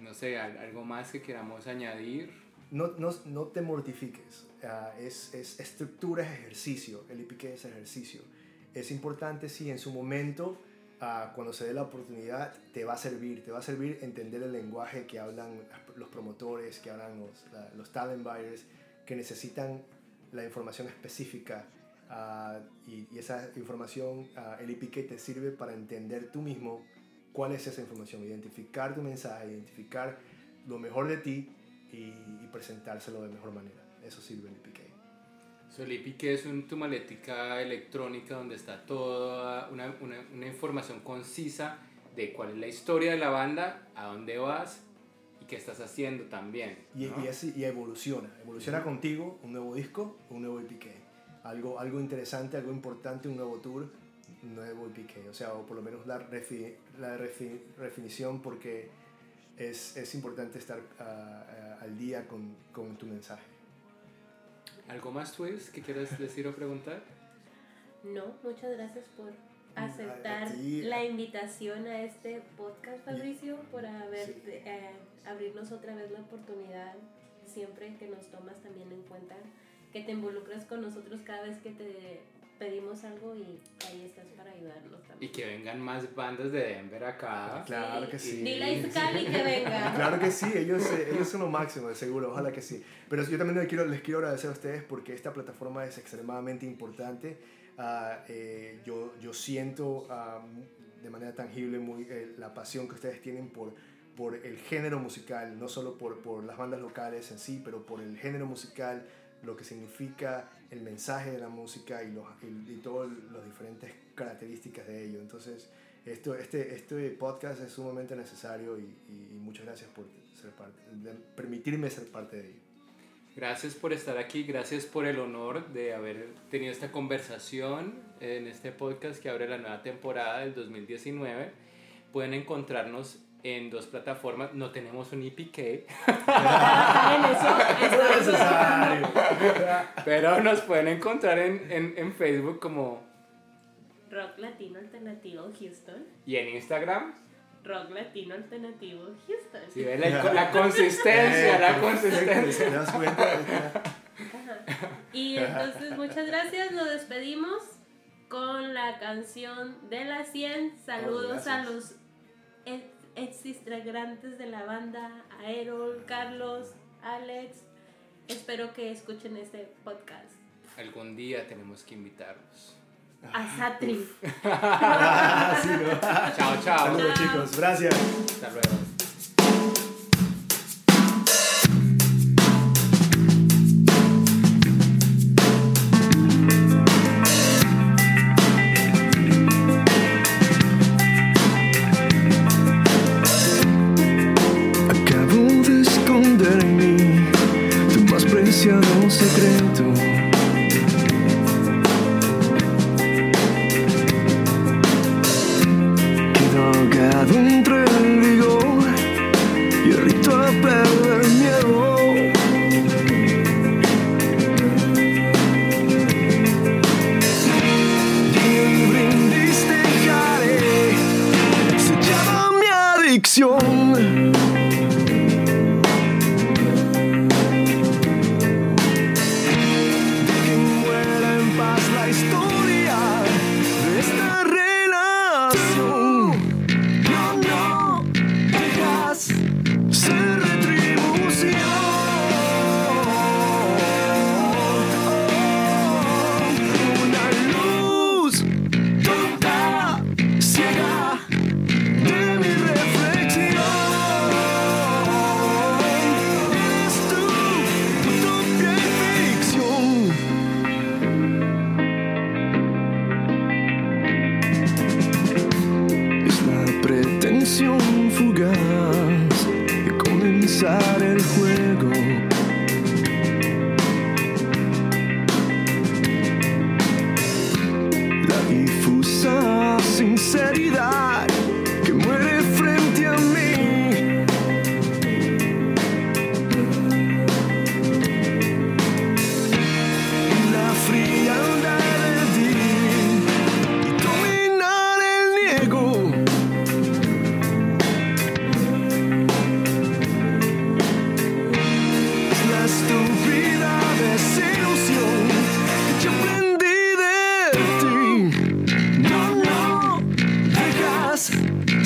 no sé, al- algo más que queramos añadir. no, no, no te mortifiques. Ah, es, es estructura, es ejercicio. El IPK es ejercicio. Es importante si en su momento, ah, cuando se dé la oportunidad, te va a servir. Te va a servir entender el lenguaje que hablan los promotores, que hablan los, los talent buyers, que necesitan la información específica. ah, y, y esa información, ah, el IPK te sirve para entender tú mismo cuál es esa información, identificar tu mensaje, identificar lo mejor de ti y, y presentárselo de mejor manera. Eso sirve el IPK. El IPK es un, tu maletica electrónica donde está toda una, una, una información concisa de cuál es la historia de la banda, a dónde vas y qué estás haciendo también. Y, ¿no? y, así- y evoluciona. Evoluciona contigo un nuevo disco, un nuevo IPK. Algo, algo interesante, algo importante, un nuevo tour, un nuevo IPK. O sea, o por lo menos la, refi- la refi- definición porque es, es importante estar ah, ah, al día con, con tu mensaje. ¿Algo más, Twist, que quieras decir o preguntar? No, muchas gracias por a aceptar la invitación a este podcast, Fabricio, por haber, Sí. eh, abrirnos otra vez la oportunidad, siempre que nos tomas también en cuenta, que te involucras con nosotros cada vez que te pedimos algo y ahí estás para ayudarnos Y también. que vengan más bandas de Denver acá. Claro que sí. Dile a Iscali que venga. *laughs* Claro que sí, ellos, eh, ellos son lo máximo, de seguro, ojalá que sí. Pero yo también les quiero, les quiero agradecer a ustedes porque esta plataforma es extremadamente importante. Ah, eh, yo, yo siento ah, de manera tangible muy, eh, la pasión que ustedes tienen por, por el género musical, no solo por, por las bandas locales en sí, pero por el género musical, lo que significa el mensaje de la música y, los, y, y todas las diferentes características de ello. Entonces, esto, este, este podcast es sumamente necesario y, y muchas gracias por ser parte, de permitirme ser parte de ello. Gracias por estar aquí, gracias por el honor de haber tenido esta conversación en este podcast que abre la nueva temporada del 2019. Pueden encontrarnos en dos plataformas, no tenemos un EPK, *laughs* en eso estamos necesario. *laughs* pero nos pueden encontrar en, en, en Facebook como Rock Latino Alternativo Houston. y en Instagram. Rock Latino Alternativo Houston. Ven la, la *laughs* consistencia, la consistencia. Y entonces, muchas gracias. Nos despedimos con la canción de la 100. Saludos Oh, a los ex, ex integrantes de la banda, a Carlos, Alex. Espero que escuchen este podcast. Algún día tenemos que invitarlos. A Satri. Ah, *laughs* sí, ¿no? Chao, chao. Saludos chicos, gracias. Hasta luego.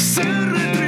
Ser